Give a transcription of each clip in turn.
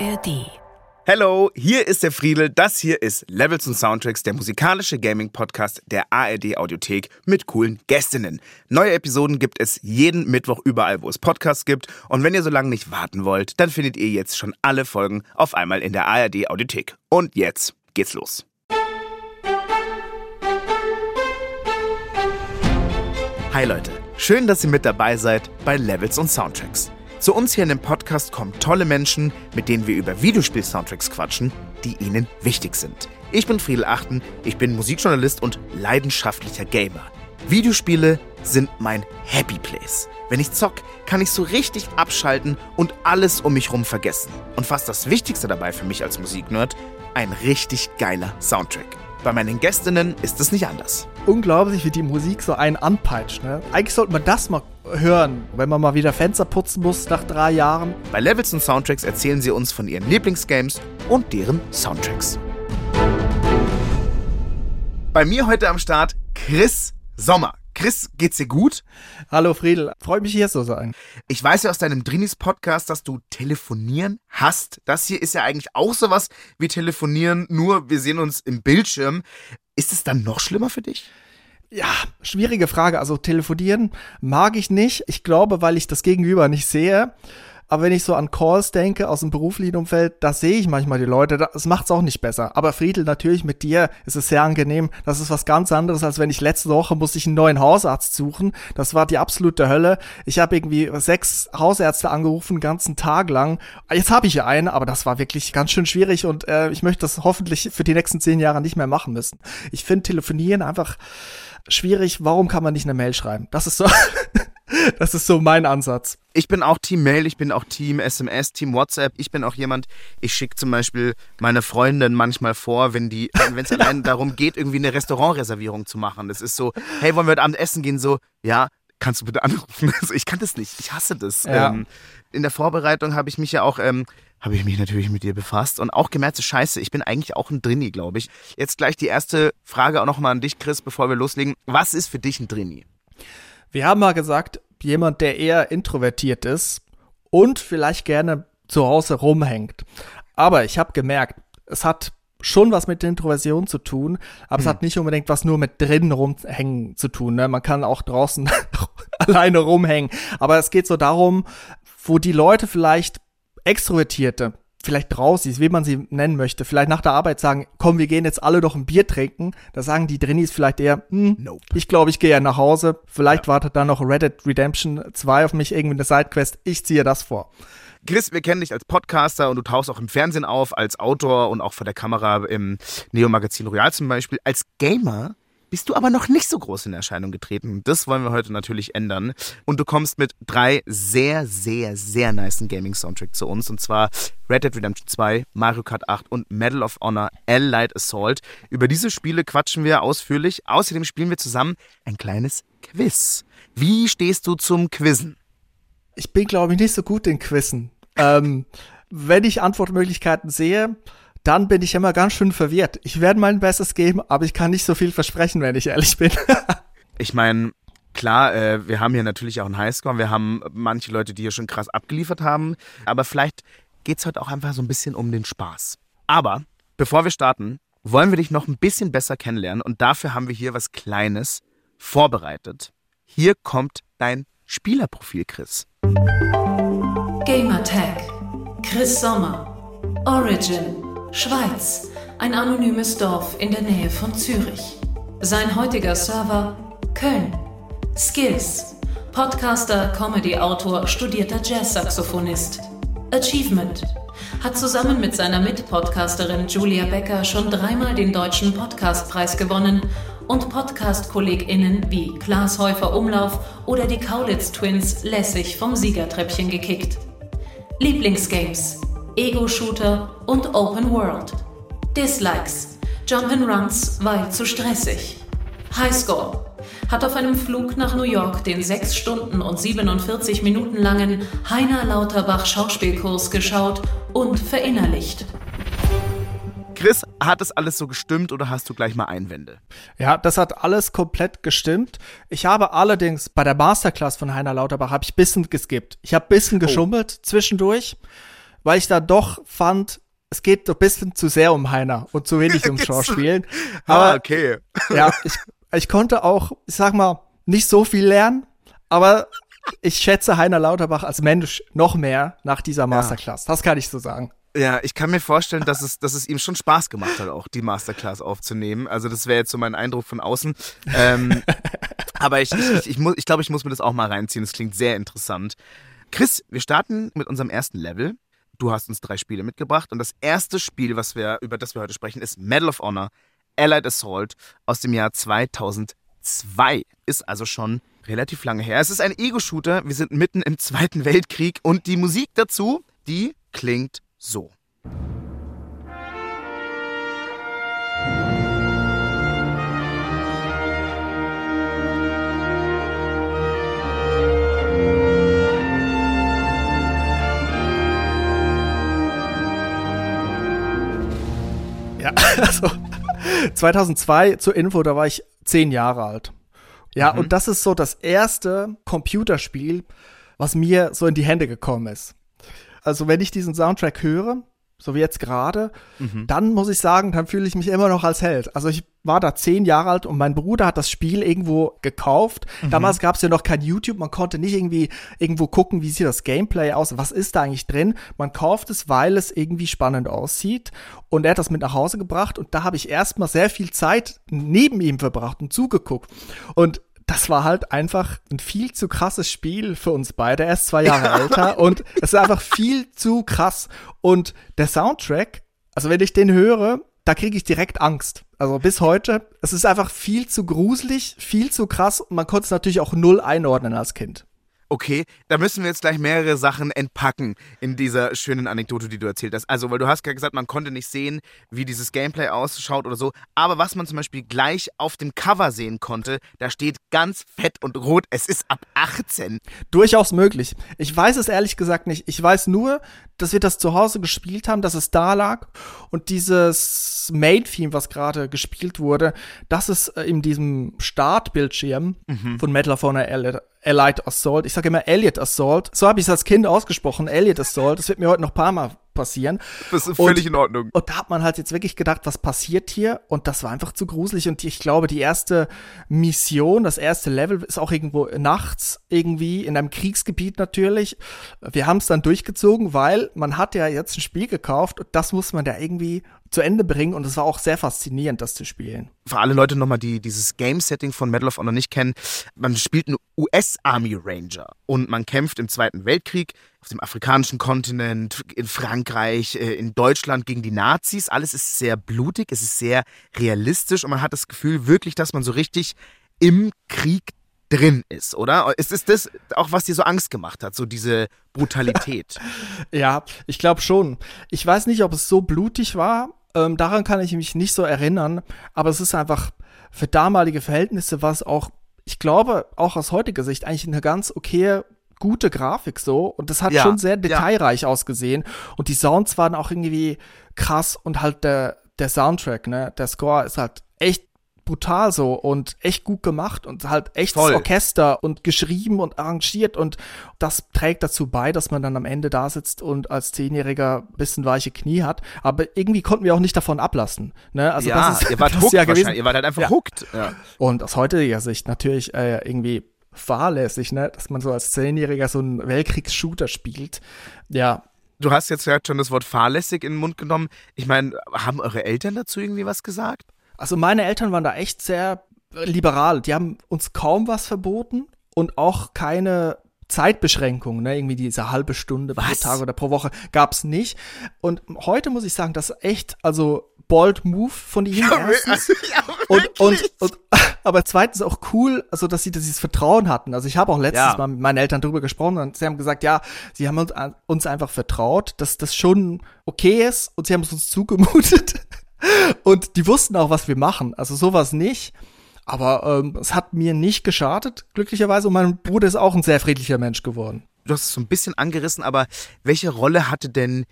ARD. Hello, hier ist der Friedel. Das hier ist Levels und Soundtracks, der musikalische Gaming-Podcast der ARD Audiothek mit coolen Gästinnen. Neue Episoden gibt es jeden Mittwoch überall, wo es Podcasts gibt. Und wenn ihr so lange nicht warten wollt, dann findet ihr jetzt schon alle Folgen auf einmal in der ARD Audiothek. Und jetzt geht's los. Hi Leute, schön, dass ihr mit dabei seid bei Levels und Soundtracks. Zu uns hier in dem Podcast kommen tolle Menschen, mit denen wir über Videospiel-Soundtracks quatschen, die ihnen wichtig sind. Ich bin Friedel Achten, ich bin Musikjournalist und leidenschaftlicher Gamer. Videospiele sind mein Happy Place. Wenn ich zock, kann ich so richtig abschalten und alles um mich rum vergessen. Und fast das Wichtigste dabei für mich als Musiknerd, ein richtig geiler Soundtrack. Bei meinen Gästinnen ist es nicht anders. Unglaublich, wie die Musik so einen anpeitscht. Ne? Eigentlich sollte man das mal hören, wenn man mal wieder Fenster putzen muss nach drei Jahren. Bei Levels und Soundtracks erzählen sie uns von ihren Lieblingsgames und deren Soundtracks. Bei mir heute am Start Chris Sommer. Chris, geht's dir gut? Hallo Friedel, freut mich hier zu sein. Ich weiß ja aus deinem Drinis Podcast, dass du telefonieren hast. Das hier ist ja eigentlich auch sowas wie telefonieren, nur wir sehen uns im Bildschirm. Ist es dann noch schlimmer für dich? Ja, schwierige Frage. Also telefonieren mag ich nicht. Ich glaube, weil ich das Gegenüber nicht sehe. Aber wenn ich so an Calls denke aus dem beruflichen Umfeld, da sehe ich manchmal die Leute. Das macht's auch nicht besser. Aber Friedel, natürlich mit dir ist es sehr angenehm. Das ist was ganz anderes, als wenn ich letzte Woche musste ich einen neuen Hausarzt suchen. Das war die absolute Hölle. Ich habe irgendwie sechs Hausärzte angerufen, den ganzen Tag lang. Jetzt habe ich ja einen, aber das war wirklich ganz schön schwierig und äh, ich möchte das hoffentlich für die nächsten zehn Jahre nicht mehr machen müssen. Ich finde Telefonieren einfach schwierig. Warum kann man nicht eine Mail schreiben? Das ist so. Das ist so mein Ansatz. Ich bin auch Team Mail, ich bin auch Team SMS, Team WhatsApp. Ich bin auch jemand, ich schicke zum Beispiel meine Freundin manchmal vor, wenn die, wenn es allein darum geht, irgendwie eine Restaurantreservierung zu machen. Das ist so, hey, wollen wir heute Abend essen gehen? So, ja, kannst du bitte anrufen? Also ich kann das nicht, ich hasse das. Ja. Ähm, in der Vorbereitung habe ich mich ja auch, ähm, habe ich mich natürlich mit dir befasst und auch gemerkt, so scheiße, ich bin eigentlich auch ein Drini, glaube ich. Jetzt gleich die erste Frage auch nochmal an dich, Chris, bevor wir loslegen. Was ist für dich ein Drini? Wir haben mal gesagt, jemand, der eher introvertiert ist und vielleicht gerne zu Hause rumhängt. Aber ich habe gemerkt, es hat schon was mit Introversion zu tun, aber hm. es hat nicht unbedingt was nur mit drinnen rumhängen zu tun. Ne? Man kann auch draußen alleine rumhängen. Aber es geht so darum, wo die Leute vielleicht Extrovertierte vielleicht draußen, wie man sie nennen möchte, vielleicht nach der Arbeit sagen, komm, wir gehen jetzt alle doch ein Bier trinken. Da sagen die Drinnies vielleicht eher, hm, nope. ich glaube, ich gehe ja nach Hause. Vielleicht ja. wartet da noch Reddit Redemption 2 auf mich, irgendwie eine Sidequest. Ich ziehe das vor. Chris, wir kennen dich als Podcaster und du tauchst auch im Fernsehen auf, als Autor und auch vor der Kamera im Neo-Magazin Royal zum Beispiel. Als Gamer bist du aber noch nicht so groß in Erscheinung getreten. Das wollen wir heute natürlich ändern. Und du kommst mit drei sehr, sehr, sehr niceen Gaming-Soundtracks zu uns. Und zwar Red Dead Redemption 2, Mario Kart 8 und Medal of Honor L-Light Assault. Über diese Spiele quatschen wir ausführlich. Außerdem spielen wir zusammen ein kleines Quiz. Wie stehst du zum Quizzen? Ich bin, glaube ich, nicht so gut in Quizzen. ähm, wenn ich Antwortmöglichkeiten sehe, dann bin ich immer ganz schön verwirrt. Ich werde mein Bestes geben, aber ich kann nicht so viel versprechen, wenn ich ehrlich bin. ich meine, klar, äh, wir haben hier natürlich auch einen Highscore. Wir haben manche Leute, die hier schon krass abgeliefert haben. Aber vielleicht geht es heute auch einfach so ein bisschen um den Spaß. Aber bevor wir starten, wollen wir dich noch ein bisschen besser kennenlernen. Und dafür haben wir hier was Kleines vorbereitet. Hier kommt dein Spielerprofil, Chris. Gamertag. Chris Sommer. Origin. Schweiz, ein anonymes Dorf in der Nähe von Zürich. Sein heutiger Server Köln. Skills, Podcaster, Comedy-Autor, studierter Jazz-Saxophonist. Achievement, hat zusammen mit seiner Mitpodcasterin Julia Becker schon dreimal den Deutschen Podcastpreis gewonnen und Podcast-KollegInnen wie Klaas Häufer Umlauf oder die Kaulitz Twins lässig vom Siegertreppchen gekickt. Lieblingsgames Ego-Shooter und Open World. Dislikes. Jump'n'Runs, weil zu stressig. Highscore. Hat auf einem Flug nach New York den 6 Stunden und 47 Minuten langen Heiner Lauterbach Schauspielkurs geschaut und verinnerlicht. Chris, hat das alles so gestimmt oder hast du gleich mal Einwände? Ja, das hat alles komplett gestimmt. Ich habe allerdings bei der Masterclass von Heiner Lauterbach habe ich bisschen geskippt. Ich habe bisschen oh. geschummelt oh. zwischendurch weil ich da doch fand, es geht ein bisschen zu sehr um Heiner und zu wenig um Schauspielen. Aber ah, okay. ja, ich, ich konnte auch, ich sag mal, nicht so viel lernen, aber ich schätze Heiner Lauterbach als Mensch noch mehr nach dieser Masterclass. Ja. Das kann ich so sagen. Ja, ich kann mir vorstellen, dass es, dass es ihm schon Spaß gemacht hat, auch die Masterclass aufzunehmen. Also das wäre jetzt so mein Eindruck von außen. Ähm, aber ich, ich, ich, ich, muss, ich glaube, ich muss mir das auch mal reinziehen. Das klingt sehr interessant. Chris, wir starten mit unserem ersten Level. Du hast uns drei Spiele mitgebracht und das erste Spiel, was wir, über das wir heute sprechen, ist Medal of Honor Allied Assault aus dem Jahr 2002. Ist also schon relativ lange her. Es ist ein Ego-Shooter. Wir sind mitten im Zweiten Weltkrieg und die Musik dazu, die klingt so. Ja, also 2002 zur Info, da war ich zehn Jahre alt. Ja, mhm. und das ist so das erste Computerspiel, was mir so in die Hände gekommen ist. Also wenn ich diesen Soundtrack höre, so wie jetzt gerade, mhm. dann muss ich sagen, dann fühle ich mich immer noch als Held. Also ich war da zehn Jahre alt und mein Bruder hat das Spiel irgendwo gekauft. Mhm. Damals gab es ja noch kein YouTube, man konnte nicht irgendwie irgendwo gucken, wie sieht das Gameplay aus, was ist da eigentlich drin. Man kauft es, weil es irgendwie spannend aussieht. Und er hat das mit nach Hause gebracht und da habe ich erstmal sehr viel Zeit neben ihm verbracht und zugeguckt. Und das war halt einfach ein viel zu krasses Spiel für uns beide. Er ist zwei Jahre ja. älter und es ist einfach viel zu krass. Und der Soundtrack, also wenn ich den höre, da kriege ich direkt Angst. Also bis heute, es ist einfach viel zu gruselig, viel zu krass und man konnte es natürlich auch null einordnen als Kind. Okay, da müssen wir jetzt gleich mehrere Sachen entpacken in dieser schönen Anekdote, die du erzählt hast. Also, weil du hast ja gesagt, man konnte nicht sehen, wie dieses Gameplay ausschaut oder so. Aber was man zum Beispiel gleich auf dem Cover sehen konnte, da steht ganz fett und rot, es ist ab 18. Durchaus möglich. Ich weiß es ehrlich gesagt nicht. Ich weiß nur, dass wir das zu Hause gespielt haben, dass es da lag und dieses Main-Theme, was gerade gespielt wurde, das ist äh, in diesem Startbildschirm mhm. von Metal of Honor Allied Assault. Ich sage immer Elliot Assault. So habe ich es als Kind ausgesprochen, Elliot Assault. Das wird mir heute noch ein paar Mal passieren. Das ist völlig und, in Ordnung. Und da hat man halt jetzt wirklich gedacht, was passiert hier? Und das war einfach zu gruselig. Und ich glaube, die erste Mission, das erste Level ist auch irgendwo nachts irgendwie in einem Kriegsgebiet natürlich. Wir haben es dann durchgezogen, weil man hat ja jetzt ein Spiel gekauft und das muss man da irgendwie zu Ende bringen und es war auch sehr faszinierend, das zu spielen. Für alle Leute nochmal, die dieses Game-Setting von Medal of Honor nicht kennen, man spielt einen US-Army Ranger und man kämpft im Zweiten Weltkrieg auf dem afrikanischen Kontinent, in Frankreich, äh, in Deutschland gegen die Nazis. Alles ist sehr blutig, es ist sehr realistisch und man hat das Gefühl wirklich, dass man so richtig im Krieg drin ist, oder? Ist, ist das auch, was dir so Angst gemacht hat, so diese Brutalität? ja, ich glaube schon. Ich weiß nicht, ob es so blutig war. Ähm, daran kann ich mich nicht so erinnern, aber es ist einfach für damalige Verhältnisse war es auch, ich glaube, auch aus heutiger Sicht eigentlich eine ganz okaye gute Grafik so und das hat ja, schon sehr detailreich ja. ausgesehen und die Sounds waren auch irgendwie krass und halt der der Soundtrack, ne, der Score ist halt echt brutal so und echt gut gemacht und halt echt Voll. Orchester und geschrieben und arrangiert und das trägt dazu bei, dass man dann am Ende da sitzt und als Zehnjähriger bisschen weiche Knie hat. Aber irgendwie konnten wir auch nicht davon ablassen. Ne? Also ja, das ist, ihr wart das hooked ja gewesen. Ihr wart halt einfach ja. hooked. Ja. Und aus heutiger Sicht natürlich äh, irgendwie fahrlässig, ne? dass man so als Zehnjähriger so einen Weltkriegsshooter spielt. Ja, Du hast jetzt ja schon das Wort fahrlässig in den Mund genommen. Ich meine, haben eure Eltern dazu irgendwie was gesagt? Also meine Eltern waren da echt sehr liberal. Die haben uns kaum was verboten und auch keine Zeitbeschränkungen, ne? irgendwie diese halbe Stunde was? pro Tag oder pro Woche gab's nicht. Und heute muss ich sagen, das ist echt, also bold Move von ihnen ja, erstens. Ja, und, und, und, aber zweitens auch cool, also dass sie dieses Vertrauen hatten. Also ich habe auch letztes ja. Mal mit meinen Eltern drüber gesprochen und sie haben gesagt, ja, sie haben uns, uns einfach vertraut, dass das schon okay ist und sie haben es uns zugemutet. Und die wussten auch, was wir machen. Also sowas nicht. Aber ähm, es hat mir nicht geschadet, glücklicherweise. Und mein Bruder ist auch ein sehr friedlicher Mensch geworden. Du hast es so ein bisschen angerissen, aber welche Rolle hatte denn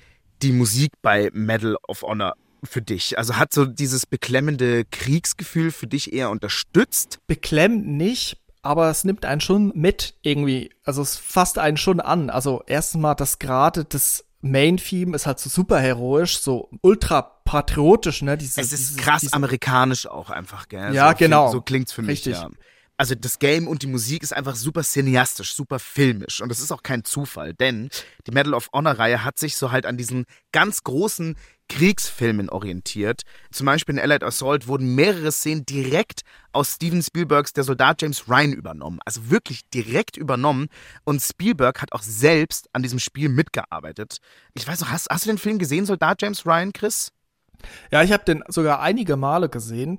die Musik bei Medal of Honor für dich? Also hat so dieses beklemmende Kriegsgefühl für dich eher unterstützt? Beklemmt nicht, aber es nimmt einen schon mit irgendwie. Also es fasst einen schon an. Also erstens mal, dass gerade das Main-Theme ist halt so super heroisch, so ultra patriotisch, ne? Diese, es ist diese, krass diese, amerikanisch auch einfach, gell? Ja, so, genau. So klingt's für mich, Richtig. ja also das Game und die Musik ist einfach super cineastisch, super filmisch. Und das ist auch kein Zufall, denn die Medal of Honor-Reihe hat sich so halt an diesen ganz großen Kriegsfilmen orientiert. Zum Beispiel in Allied Assault wurden mehrere Szenen direkt aus Steven Spielbergs Der Soldat James Ryan übernommen. Also wirklich direkt übernommen. Und Spielberg hat auch selbst an diesem Spiel mitgearbeitet. Ich weiß noch, hast, hast du den Film gesehen, Soldat James Ryan, Chris? Ja, ich habe den sogar einige Male gesehen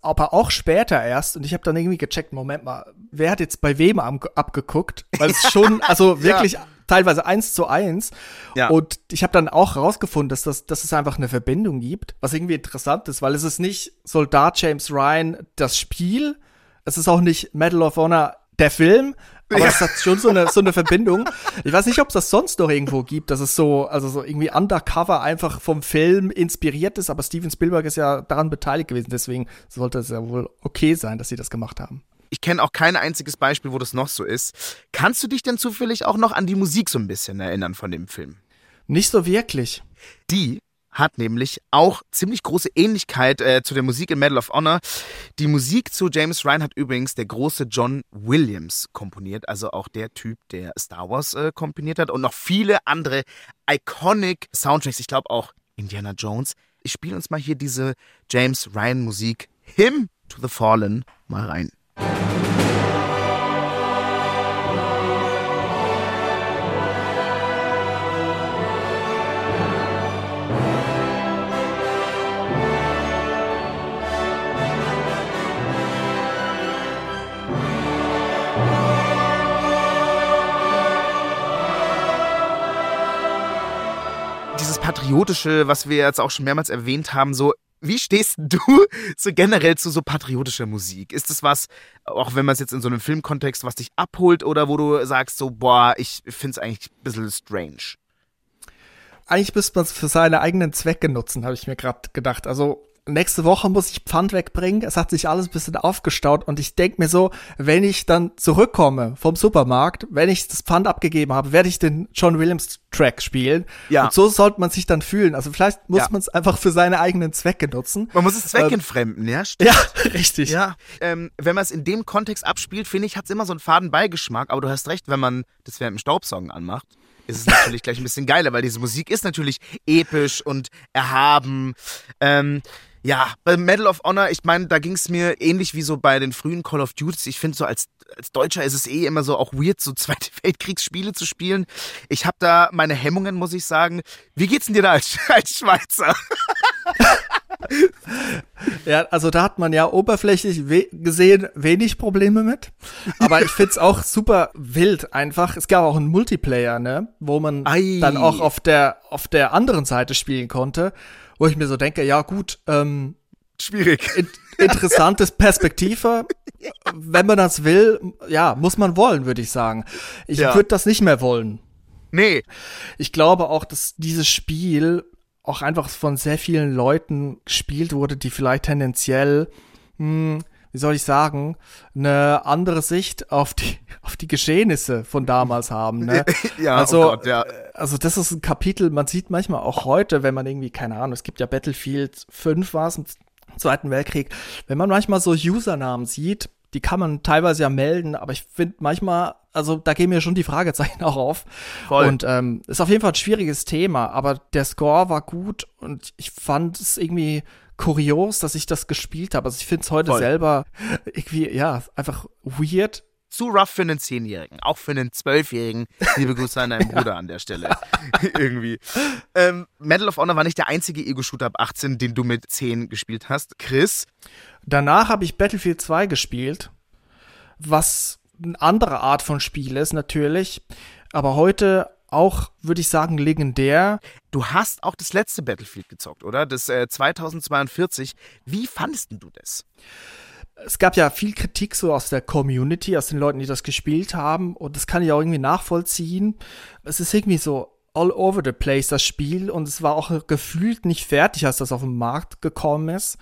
aber auch später erst. Und ich habe dann irgendwie gecheckt, Moment mal, wer hat jetzt bei wem abgeguckt? Weil es schon, also wirklich ja. teilweise eins zu eins. Ja. Und ich habe dann auch rausgefunden, dass, das, dass es einfach eine Verbindung gibt, was irgendwie interessant ist, weil es ist nicht Soldat James Ryan das Spiel, es ist auch nicht Medal of Honor der Film, aber ja. es hat schon so eine, so eine Verbindung. Ich weiß nicht, ob es das sonst noch irgendwo gibt, dass es so, also so irgendwie undercover einfach vom Film inspiriert ist, aber Steven Spielberg ist ja daran beteiligt gewesen, deswegen sollte es ja wohl okay sein, dass sie das gemacht haben. Ich kenne auch kein einziges Beispiel, wo das noch so ist. Kannst du dich denn zufällig auch noch an die Musik so ein bisschen erinnern von dem Film? Nicht so wirklich. Die hat nämlich auch ziemlich große Ähnlichkeit äh, zu der Musik in Medal of Honor. Die Musik zu James Ryan hat übrigens der große John Williams komponiert, also auch der Typ, der Star Wars äh, komponiert hat und noch viele andere iconic Soundtracks. Ich glaube auch Indiana Jones. Ich spiele uns mal hier diese James Ryan Musik Him to the Fallen mal rein. Patriotische, was wir jetzt auch schon mehrmals erwähnt haben, so wie stehst du so generell zu so patriotischer Musik? Ist es was, auch wenn man es jetzt in so einem Filmkontext, was dich abholt oder wo du sagst so, boah, ich finde es eigentlich ein bisschen strange? Eigentlich müsste man es für seine eigenen Zwecke nutzen, habe ich mir gerade gedacht. Also nächste Woche muss ich Pfand wegbringen. Es hat sich alles ein bisschen aufgestaut und ich denke mir so, wenn ich dann zurückkomme vom Supermarkt, wenn ich das Pfand abgegeben habe, werde ich den John Williams Track spielen. Ja. Und so sollte man sich dann fühlen. Also vielleicht muss ja. man es einfach für seine eigenen Zwecke nutzen. Man muss es zweckentfremden, ähm, ja? Stimmt. Ja, richtig. Ja. Ähm, wenn man es in dem Kontext abspielt, finde ich, hat es immer so einen faden Beigeschmack. Aber du hast recht, wenn man das während dem Staubsaugen anmacht ist es natürlich gleich ein bisschen geiler, weil diese Musik ist natürlich episch und erhaben. Ähm, ja, bei Medal of Honor, ich meine, da ging es mir ähnlich wie so bei den frühen Call of Duty. Ich finde so als, als Deutscher ist es eh immer so auch weird, so Zweite Weltkriegsspiele zu spielen. Ich habe da meine Hemmungen, muss ich sagen. Wie geht's denn dir da als, als Schweizer? ja, also da hat man ja oberflächlich we gesehen wenig Probleme mit. Aber ich find's auch super wild einfach. Es gab auch einen Multiplayer, ne, wo man Ei. dann auch auf der, auf der anderen Seite spielen konnte wo ich mir so denke, ja gut, ähm, schwierig. In, interessantes Perspektive. Wenn man das will, ja, muss man wollen, würde ich sagen. Ich ja. würde das nicht mehr wollen. Nee. Ich glaube auch, dass dieses Spiel auch einfach von sehr vielen Leuten gespielt wurde, die vielleicht tendenziell hm, wie soll ich sagen, eine andere Sicht auf die, auf die Geschehnisse von damals haben. Ne? ja, oh also, oh Gott, ja. also das ist ein Kapitel, man sieht manchmal auch heute, wenn man irgendwie, keine Ahnung, es gibt ja Battlefield 5 war es im Zweiten Weltkrieg, wenn man manchmal so Usernamen sieht, die kann man teilweise ja melden, aber ich finde manchmal, also da gehen mir schon die Fragezeichen auch auf. Voll. Und ähm, ist auf jeden Fall ein schwieriges Thema, aber der Score war gut und ich fand es irgendwie kurios, dass ich das gespielt habe. Also ich finde es heute Voll. selber irgendwie, ja, einfach weird. Zu rough für einen Zehnjährigen, auch für einen Zwölfjährigen. Liebe Grüße an deinen Bruder an der Stelle. Irgendwie. Ähm, Medal of Honor war nicht der einzige Ego-Shooter ab 18, den du mit 10 gespielt hast. Chris? Danach habe ich Battlefield 2 gespielt, was eine andere Art von Spiel ist natürlich. Aber heute auch, würde ich sagen, legendär. Du hast auch das letzte Battlefield gezockt, oder? Das äh, 2042. Wie fandest du das? Es gab ja viel Kritik so aus der Community, aus den Leuten, die das gespielt haben. Und das kann ich auch irgendwie nachvollziehen. Es ist irgendwie so all over the place, das Spiel. Und es war auch gefühlt nicht fertig, als das auf den Markt gekommen ist.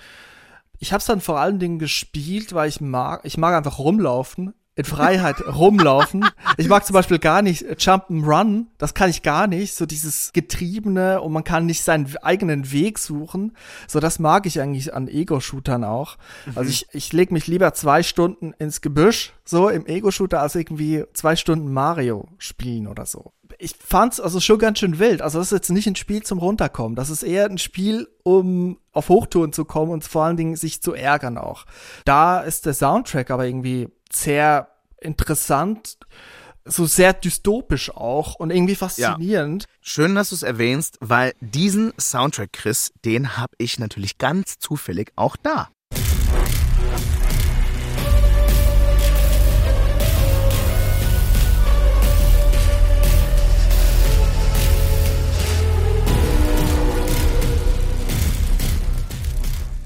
Ich habe es dann vor allen Dingen gespielt, weil ich mag, ich mag einfach rumlaufen in Freiheit rumlaufen. Ich mag zum Beispiel gar nicht Jump'n'Run, das kann ich gar nicht, so dieses Getriebene und man kann nicht seinen eigenen Weg suchen. So, das mag ich eigentlich an Ego-Shootern auch. Mhm. Also ich, ich leg mich lieber zwei Stunden ins Gebüsch, so im Ego-Shooter, als irgendwie zwei Stunden Mario spielen oder so. Ich fand's also schon ganz schön wild. Also das ist jetzt nicht ein Spiel zum Runterkommen. Das ist eher ein Spiel, um auf Hochtouren zu kommen und vor allen Dingen sich zu ärgern auch. Da ist der Soundtrack aber irgendwie sehr interessant, so sehr dystopisch auch und irgendwie faszinierend. Ja. Schön, dass du es erwähnst, weil diesen Soundtrack, Chris, den habe ich natürlich ganz zufällig auch da.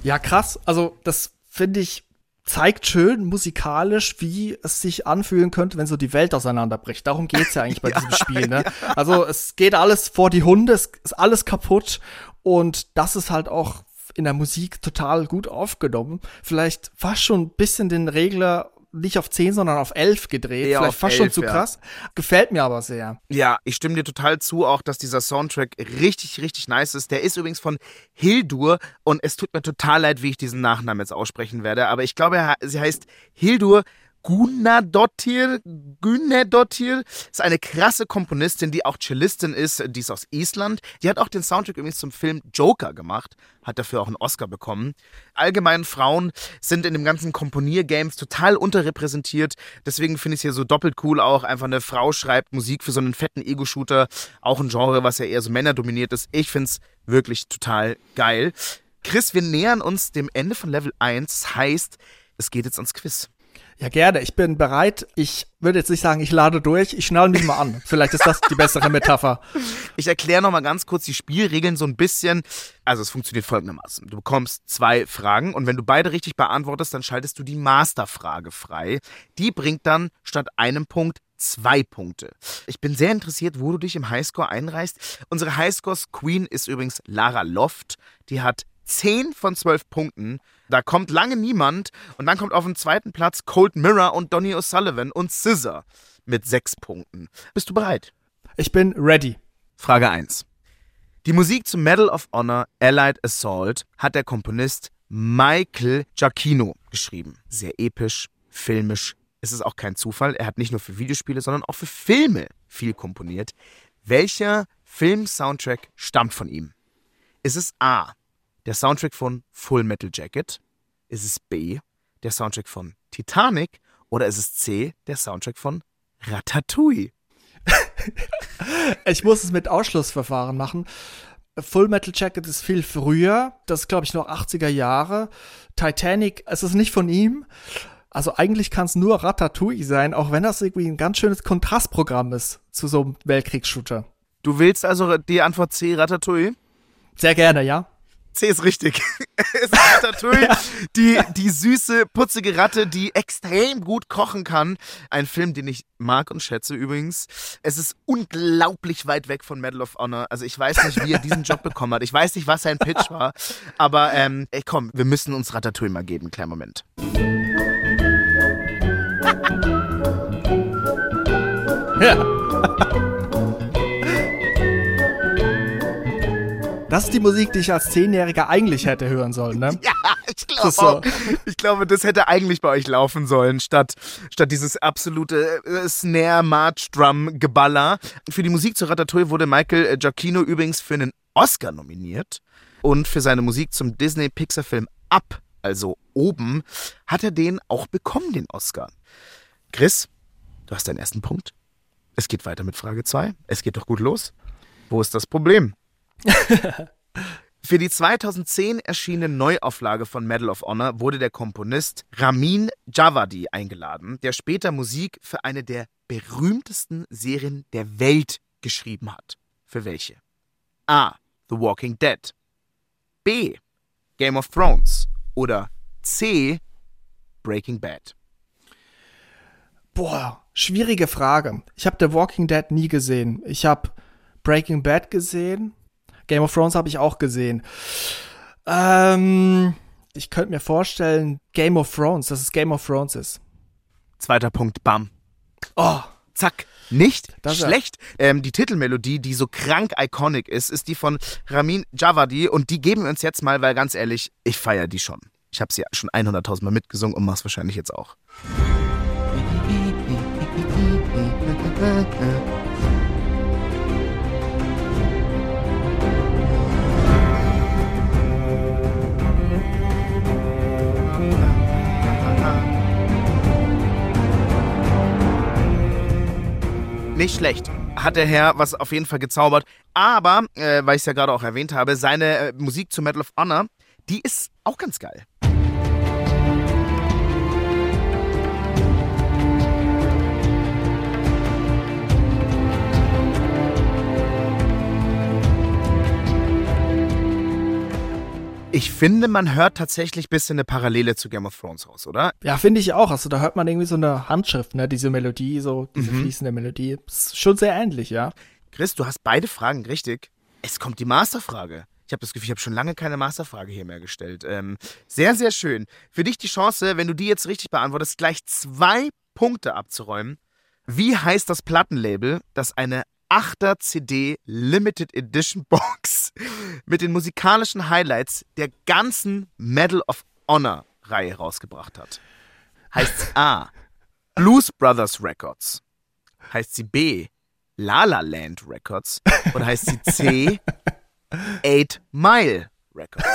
Ja, krass. Also, das finde ich zeigt schön musikalisch, wie es sich anfühlen könnte, wenn so die Welt auseinanderbricht. Darum geht's ja eigentlich bei ja, diesem Spiel. Ne? Ja. Also es geht alles vor die Hunde, es ist alles kaputt und das ist halt auch in der Musik total gut aufgenommen. Vielleicht fast schon ein bisschen den Regler nicht auf 10, sondern auf 11 gedreht. Eher Vielleicht fast 11, schon zu ja. krass. Gefällt mir aber sehr. Ja, ich stimme dir total zu, auch dass dieser Soundtrack richtig, richtig nice ist. Der ist übrigens von Hildur und es tut mir total leid, wie ich diesen Nachnamen jetzt aussprechen werde, aber ich glaube, sie heißt Hildur Gunadottir, Günedottir ist eine krasse Komponistin, die auch Cellistin ist, die ist aus Island. Die hat auch den Soundtrack übrigens zum Film Joker gemacht, hat dafür auch einen Oscar bekommen. Allgemein Frauen sind in dem ganzen Komponiergames total unterrepräsentiert, deswegen finde ich es hier so doppelt cool auch, einfach eine Frau schreibt Musik für so einen fetten Ego-Shooter, auch ein Genre, was ja eher so männerdominiert ist. Ich finde es wirklich total geil. Chris, wir nähern uns dem Ende von Level 1, heißt, es geht jetzt ans Quiz. Ja, gerne. Ich bin bereit. Ich würde jetzt nicht sagen, ich lade durch. Ich schnall mich mal an. Vielleicht ist das die bessere Metapher. Ich erkläre noch mal ganz kurz die Spielregeln so ein bisschen. Also es funktioniert folgendermaßen. Du bekommst zwei Fragen und wenn du beide richtig beantwortest, dann schaltest du die Masterfrage frei. Die bringt dann statt einem Punkt zwei Punkte. Ich bin sehr interessiert, wo du dich im Highscore einreißt. Unsere Highscores Queen ist übrigens Lara Loft. Die hat 10 von 12 Punkten. Da kommt lange niemand. Und dann kommt auf dem zweiten Platz Cold Mirror und Donny O'Sullivan und Scissor mit 6 Punkten. Bist du bereit? Ich bin ready. Frage 1. Die Musik zu Medal of Honor Allied Assault hat der Komponist Michael Giacchino geschrieben. Sehr episch, filmisch. Es ist auch kein Zufall. Er hat nicht nur für Videospiele, sondern auch für Filme viel komponiert. Welcher Film-Soundtrack stammt von ihm? Ist es A der Soundtrack von Full Metal Jacket? Ist es B, der Soundtrack von Titanic? Oder ist es C, der Soundtrack von Ratatouille? ich muss es mit Ausschlussverfahren machen. Full Metal Jacket ist viel früher. Das ist, glaube ich, noch 80er Jahre. Titanic, es ist nicht von ihm. Also eigentlich kann es nur Ratatouille sein, auch wenn das irgendwie ein ganz schönes Kontrastprogramm ist zu so einem Weltkriegsshooter. Du willst also die Antwort C, Ratatouille? Sehr gerne, ja. C ist richtig. es ist Ratatouille, ja. die, die süße, putzige Ratte, die extrem gut kochen kann. Ein Film, den ich mag und schätze übrigens. Es ist unglaublich weit weg von Medal of Honor. Also ich weiß nicht, wie er diesen Job bekommen hat. Ich weiß nicht, was sein Pitch war. Aber ähm, ey, komm, wir müssen uns Ratatouille mal geben. Kleinen Moment. Ja. Das ist die Musik, die ich als Zehnjähriger eigentlich hätte hören sollen, ne? Ja, ich glaube so. Ich glaube, das hätte eigentlich bei euch laufen sollen, statt, statt dieses absolute äh, Snare-March-Drum-Geballer. Für die Musik zu Ratatouille wurde Michael äh, Giacchino übrigens für einen Oscar nominiert. Und für seine Musik zum Disney-Pixar-Film Up, also oben, hat er den auch bekommen, den Oscar. Chris, du hast deinen ersten Punkt. Es geht weiter mit Frage 2. Es geht doch gut los. Wo ist das Problem? Für die 2010 erschienene Neuauflage von Medal of Honor wurde der Komponist Ramin Javadi eingeladen, der später Musik für eine der berühmtesten Serien der Welt geschrieben hat. Für welche? A. The Walking Dead. B. Game of Thrones. Oder C. Breaking Bad. Boah, schwierige Frage. Ich habe The Walking Dead nie gesehen. Ich habe Breaking Bad gesehen Game of Thrones habe ich auch gesehen. Ähm, ich könnte mir vorstellen, Game of Thrones, dass es Game of Thrones ist. Zweiter Punkt, bam. Oh, Zack. Nicht Das ist ja- schlecht. Ähm, die Titelmelodie, die so krank iconic ist, ist die von Ramin Javadi und die geben wir uns jetzt mal, weil ganz ehrlich, ich feiere die schon. Ich habe sie schon 100.000 Mal mitgesungen und mach's wahrscheinlich jetzt auch. Nicht schlecht. Hat der Herr was auf jeden Fall gezaubert. Aber, äh, weil ich es ja gerade auch erwähnt habe, seine äh, Musik zu Medal of Honor, die ist auch ganz geil. Ich finde, man hört tatsächlich ein bisschen eine Parallele zu Game of Thrones raus, oder? ja, finde ich auch. Also da hört man irgendwie so eine Handschrift, ne? Diese Melodie, so diese fließende Melodie. Ist schon sehr ähnlich, ja. Chris, du hast beide Fragen richtig. Es kommt die Masterfrage. Ich habe das Gefühl, ich habe schon lange keine Masterfrage hier mehr gestellt. Ähm, sehr, sehr schön. Für dich die Chance, wenn du die jetzt richtig beantwortest, gleich zwei Punkte abzuräumen. Wie heißt das Plattenlabel, das eine 8er CD Limited Edition Box mit den musikalischen Highlights der ganzen Medal of Honor Reihe rausgebracht hat? Heißt A. Blues Brothers Records? Heißt sie B. La La Land Records? Oder heißt sie C. Eight Mile Records?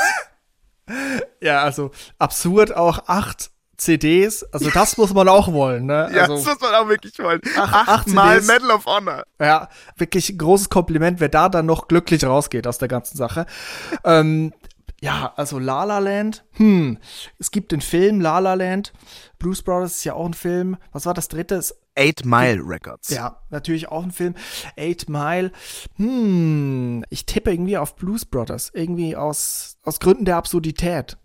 Ja, also absurd auch acht CDs. Also das muss man auch wollen, ne? Ja, also, das muss man auch wirklich wollen. Ach, acht Achtmal CDs. Medal of Honor. Ja, wirklich ein großes Kompliment, wer da dann noch glücklich rausgeht aus der ganzen Sache. ähm, ja, also La La Land. Hm, es gibt den Film La La Land. Blues Brothers ist ja auch ein Film. Was war das dritte? Eight Mile Records. ja, natürlich auch ein Film. Eight Mile. Hm, ich tippe irgendwie auf Blues Brothers. Irgendwie aus, aus Gründen der Absurdität.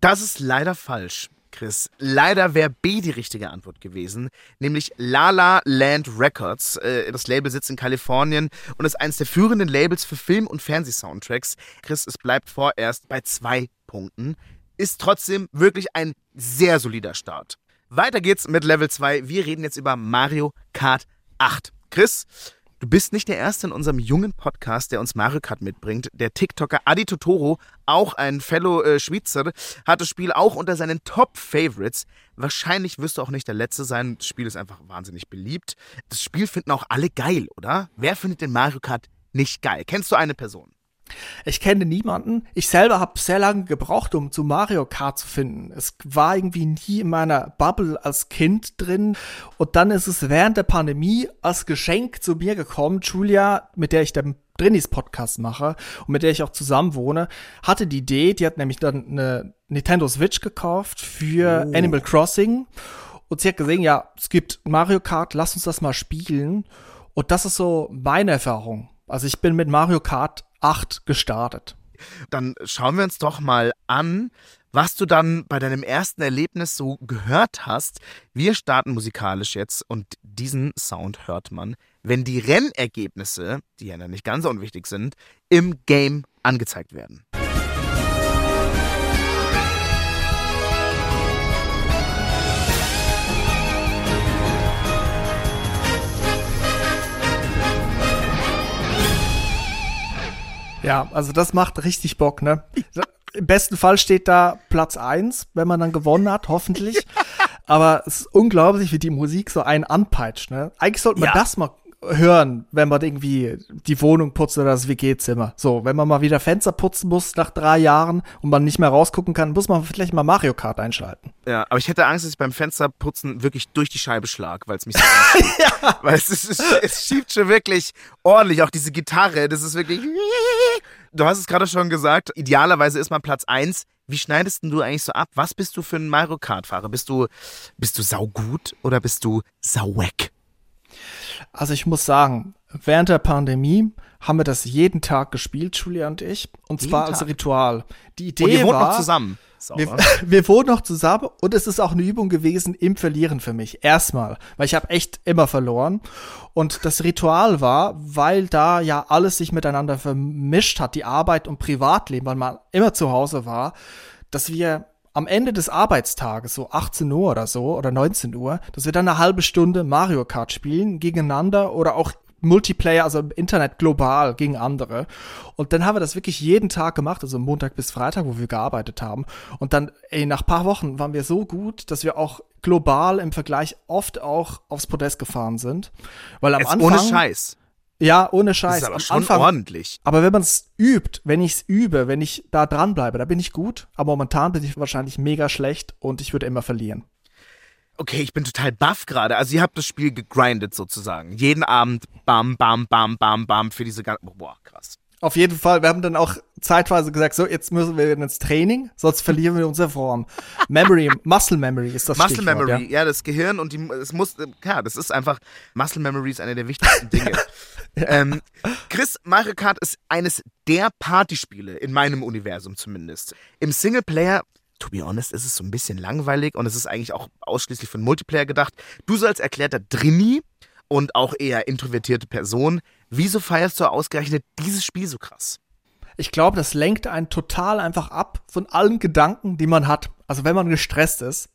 Das ist leider falsch, Chris. Leider wäre B die richtige Antwort gewesen, nämlich Lala Land Records. Äh, Das Label sitzt in Kalifornien und ist eines der führenden Labels für Film- und Fernsehsoundtracks. Chris, es bleibt vorerst bei zwei Punkten. Ist trotzdem wirklich ein sehr solider Start. Weiter geht's mit Level 2. Wir reden jetzt über Mario Kart 8. Chris, Du bist nicht der Erste in unserem jungen Podcast, der uns Mario Kart mitbringt. Der TikToker Adi Totoro, auch ein Fellow äh, Schweizer, hat das Spiel auch unter seinen Top-Favorites. Wahrscheinlich wirst du auch nicht der Letzte sein. Das Spiel ist einfach wahnsinnig beliebt. Das Spiel finden auch alle geil, oder? Wer findet den Mario Kart nicht geil? Kennst du eine Person? Ich kenne niemanden. Ich selber habe sehr lange gebraucht, um zu Mario Kart zu finden. Es war irgendwie nie in meiner Bubble als Kind drin. Und dann ist es während der Pandemie als Geschenk zu mir gekommen. Julia, mit der ich den Drinis-Podcast mache und mit der ich auch zusammen wohne, hatte die Idee, die hat nämlich dann eine Nintendo Switch gekauft für Animal Crossing. Und sie hat gesehen, ja, es gibt Mario Kart, lass uns das mal spielen. Und das ist so meine Erfahrung. Also ich bin mit Mario Kart 8 gestartet. Dann schauen wir uns doch mal an, was du dann bei deinem ersten Erlebnis so gehört hast. Wir starten musikalisch jetzt und diesen Sound hört man, wenn die Rennergebnisse, die ja nicht ganz unwichtig sind, im Game angezeigt werden. Ja, also das macht richtig Bock, ne? Im besten Fall steht da Platz 1, wenn man dann gewonnen hat, hoffentlich. Aber es ist unglaublich, wie die Musik so einen anpeitscht, ne? Eigentlich sollte man Ja. das mal hören, wenn man irgendwie die Wohnung putzt oder das WG-Zimmer. So, wenn man mal wieder Fenster putzen muss nach drei Jahren und man nicht mehr rausgucken kann, muss man vielleicht mal Mario Kart einschalten. Ja, aber ich hätte Angst, dass ich beim Fensterputzen wirklich durch die Scheibe schlag, weil es mich so anschiebt. Weil es, ist, es, schiebt schon wirklich ordentlich, auch diese Gitarre, das ist wirklich... Du hast es gerade schon gesagt, idealerweise ist man Platz 1. Wie schneidest du eigentlich so ab? Was bist du für ein Mario Kart-Fahrer? Bist du, bist du saugut oder bist du sauwack? Also ich muss sagen, während der Pandemie haben wir das jeden Tag gespielt, Julia und ich. Und Jeden zwar als? Ritual. Die Idee Und ihr wohnt war, noch zusammen. Wir, wir wohnen noch zusammen und es ist auch eine Übung gewesen im Verlieren für mich. Erstmal, weil ich habe echt immer verloren. Und das Ritual war, weil da ja alles sich miteinander vermischt hat, die Arbeit und Privatleben, weil man immer zu Hause war, dass wir am Ende des Arbeitstages, so 18 Uhr oder so, oder 19 Uhr, dass wir dann eine halbe Stunde Mario Kart spielen gegeneinander oder auch Multiplayer, also im Internet global gegen andere. Und dann haben wir das wirklich jeden Tag gemacht, also Montag bis Freitag, wo wir gearbeitet haben. Und dann, ey, nach paar Wochen waren wir so gut, dass wir auch global im Vergleich oft auch aufs Podest gefahren sind. Weil am Jetzt Anfang. ohne Scheiß. Ja, ohne Scheiß. Das ist aber am schon Anfang, ordentlich. aber wenn man es übt, wenn ich es übe, wenn ich da dranbleibe, da bin ich gut. Aber momentan bin ich wahrscheinlich mega schlecht und ich würde immer verlieren. Okay, ich bin total baff gerade. Also ihr habt das Spiel gegrindet sozusagen. Jeden Abend bam, bam, bam, bam, bam für diese ganze. Boah, krass. Auf jeden Fall, wir haben dann auch zeitweise gesagt, so, jetzt müssen wir ins Training, sonst verlieren wir unsere Form. Memory, Muscle Memory ist das Muscle Stichwort, Memory, Ja. ja. das Gehirn und die, es muss, ja, das ist einfach, Muscle Memory ist eine der wichtigsten Dinge. ähm, Chris, Mario Kart ist eines der Partyspiele, in meinem Universum zumindest. Im Singleplayer, to be honest, ist es so ein bisschen langweilig und es ist eigentlich auch ausschließlich für den Multiplayer gedacht. Du so als erklärter Drini und auch eher introvertierte Person, wieso feierst du ausgerechnet dieses Spiel so krass? Ich glaube, das lenkt einen total einfach ab von allen Gedanken, die man hat. Also wenn man gestresst ist,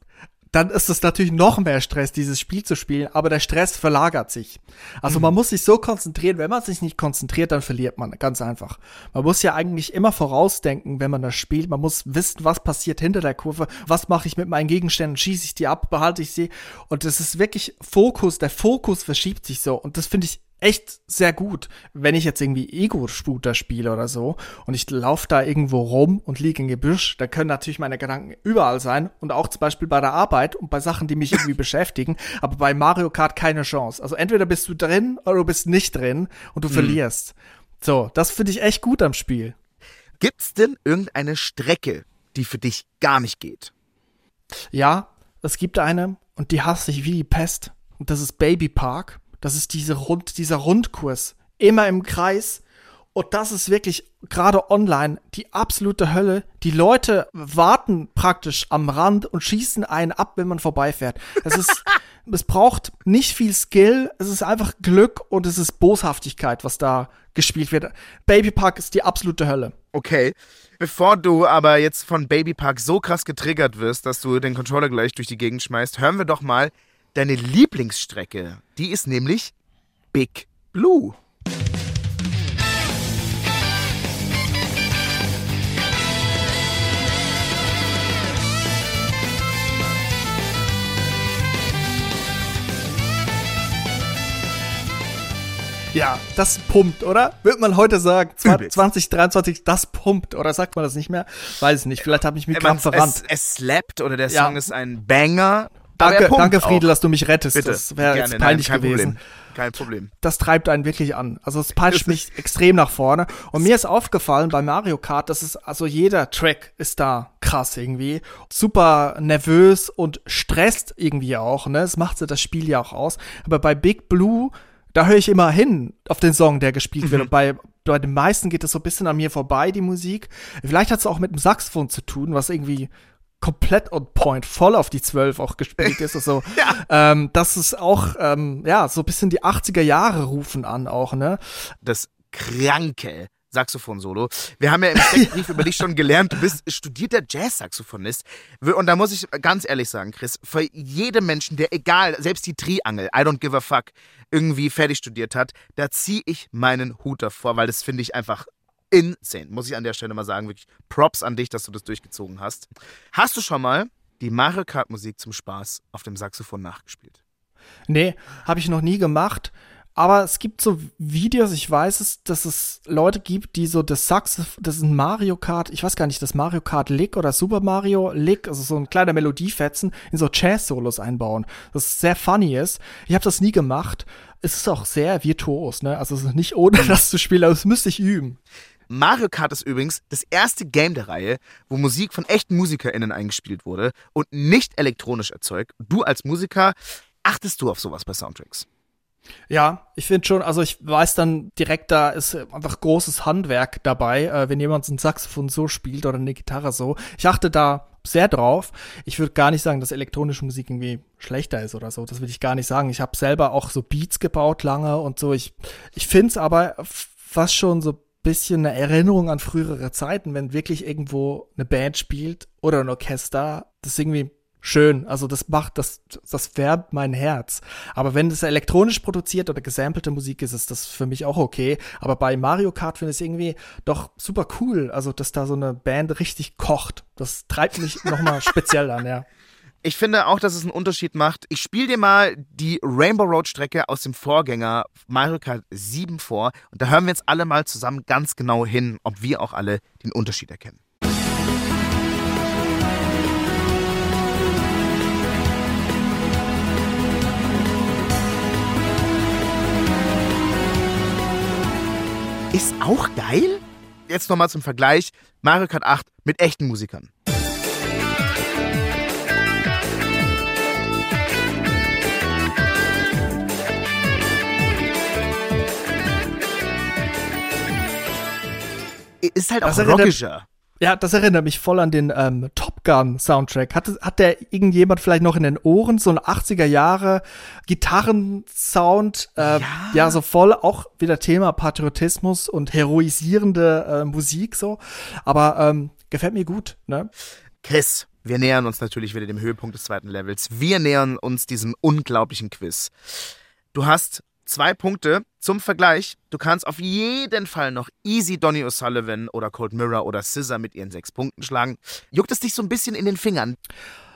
dann ist es natürlich noch mehr Stress, dieses Spiel zu spielen, aber der Stress verlagert sich. Also man muss sich so konzentrieren, wenn man sich nicht konzentriert, dann verliert man, ganz einfach. Man muss ja eigentlich immer vorausdenken, wenn man das spielt. Man muss wissen, was passiert hinter der Kurve, was mache ich mit meinen Gegenständen, schieße ich die ab, behalte ich sie. Und das ist wirklich Fokus, der Fokus verschiebt sich so. Und das finde ich echt sehr gut, wenn ich jetzt irgendwie Ego-Shooter spiele oder so und ich laufe da irgendwo rum und liege im Gebüsch, da können natürlich meine Gedanken überall sein und auch zum Beispiel bei der Arbeit und bei Sachen, die mich irgendwie beschäftigen, aber bei Mario Kart keine Chance. Also entweder bist du drin oder du bist nicht drin und du verlierst. So, das finde ich echt gut am Spiel. Gibt's denn irgendeine Strecke, die für dich gar nicht geht? Ja, es gibt eine und die hasse ich wie die Pest und das ist Baby Park. Das ist diese Rund, dieser Rundkurs. Immer im Kreis. Und das ist wirklich gerade online die absolute Hölle. Die Leute warten praktisch am Rand und schießen einen ab, wenn man vorbeifährt. Es ist, es braucht nicht viel Skill. Es ist einfach Glück und es ist Boshaftigkeit, was da gespielt wird. Baby Park ist die absolute Hölle. Okay. Bevor du aber jetzt von Baby Park so krass getriggert wirst, dass du den Controller gleich durch die Gegend schmeißt, hören wir doch mal deine Lieblingsstrecke. Die ist nämlich Big Blue. Ja, das pumpt, oder? Wird man heute sagen, Zwa- Übelst. 2023, das pumpt, oder sagt man das nicht mehr? Weiß ich nicht, vielleicht habe ich mich Äh, gerade verrannt. Es, es slappt oder der Ja. Song ist ein Banger. Danke, danke Friedel, auch. dass du mich rettest. Bitte. Das wäre jetzt peinlich nein, gewesen. Problem. Kein Problem. Das treibt einen wirklich an. Also es peitscht mich extrem nach vorne. Und mir ist aufgefallen bei Mario Kart, dass es, also jeder Track ist da krass irgendwie. Super nervös und stresst irgendwie auch, ne? Das macht so das Spiel ja auch aus. Aber bei Big Blue, da höre ich immer hin auf den Song, der gespielt wird. Und bei, bei den meisten geht es so ein bisschen an mir vorbei, die Musik. Vielleicht hat es auch mit dem Saxophon zu tun, was irgendwie komplett on point, voll auf die 12 auch gespielt ist. Also, ähm, das ist auch, ähm, ja, so ein bisschen die 80er Jahre rufen an auch, ne? Das kranke Saxophon-Solo. Wir haben ja im Steckbrief über dich schon gelernt, du bist studierter Jazz-Saxophonist. Und da muss ich ganz ehrlich sagen, Chris, für jedem Menschen, der egal, selbst die Triangel, I don't give a fuck, irgendwie fertig studiert hat, da ziehe ich meinen Hut davor, weil das finde ich einfach insane. Muss ich an der Stelle mal sagen, wirklich Props an dich, dass du das durchgezogen hast. Hast du schon mal die Mario Kart Musik zum Spaß auf dem Saxophon nachgespielt? Nee, habe ich noch nie gemacht. Aber es gibt so Videos, ich weiß es, dass es Leute gibt, die so das Saxophon, das ist ein Mario Kart, ich weiß gar nicht, das Mario Kart Lick oder Super Mario Lick, also so ein kleiner Melodiefetzen, in so Jazz-Solos einbauen. Das sehr funny ist. Ich habe das nie gemacht. Es ist auch sehr virtuos, ne? Also es ist nicht ohne das zu spielen, aber das müsste ich üben. Mario Kart ist übrigens das erste Game der Reihe, wo Musik von echten MusikerInnen eingespielt wurde und nicht elektronisch erzeugt. Du als Musiker, achtest du auf sowas bei Soundtracks? Ja, ich finde schon, also ich weiß dann direkt, da ist einfach großes Handwerk dabei, äh, wenn jemand ein Saxophon so spielt oder eine Gitarre so. Ich achte da sehr drauf. Ich würde gar nicht sagen, dass elektronische Musik irgendwie schlechter ist oder so. Das will ich gar nicht sagen. Ich habe selber auch so Beats gebaut lange und so. Ich, ich finde es aber fast schon so bisschen eine Erinnerung an frühere Zeiten, wenn wirklich irgendwo eine Band spielt oder ein Orchester. Das ist irgendwie schön. Also das macht, das, das wärmt mein Herz. Aber wenn das elektronisch produziert oder gesampelte Musik ist, ist das für mich auch okay. Aber bei Mario Kart finde ich es irgendwie doch super cool. Also, dass da so eine Band richtig kocht. Das treibt mich nochmal speziell an, ja. Ich finde auch, dass es einen Unterschied macht. Ich spiele dir mal die Rainbow Road Strecke aus dem Vorgänger Mario Kart 7 vor und da hören wir jetzt alle mal zusammen ganz genau hin, ob wir auch alle den Unterschied erkennen. Ist auch geil? Jetzt nochmal zum Vergleich. Mario Kart 8 mit echten Musikern. Ist halt auch Das rockischer. Ja, das erinnert mich voll an den ähm, Top Gun Soundtrack. Hat, hat der irgendjemand vielleicht noch in den Ohren so ein 80er Jahre Gitarrensound? Äh, ja. ja, so voll auch wieder Thema Patriotismus und heroisierende äh, Musik so. Aber ähm, gefällt mir gut. Ne? Chris, wir nähern uns natürlich wieder dem Höhepunkt des zweiten Levels. Wir nähern uns diesem unglaublichen Quiz. Du hast zwei Punkte zum Vergleich. Du kannst auf jeden Fall noch easy Donny O'Sullivan oder Cold Mirror oder Scissor mit ihren sechs Punkten schlagen. Juckt es dich so ein bisschen in den Fingern?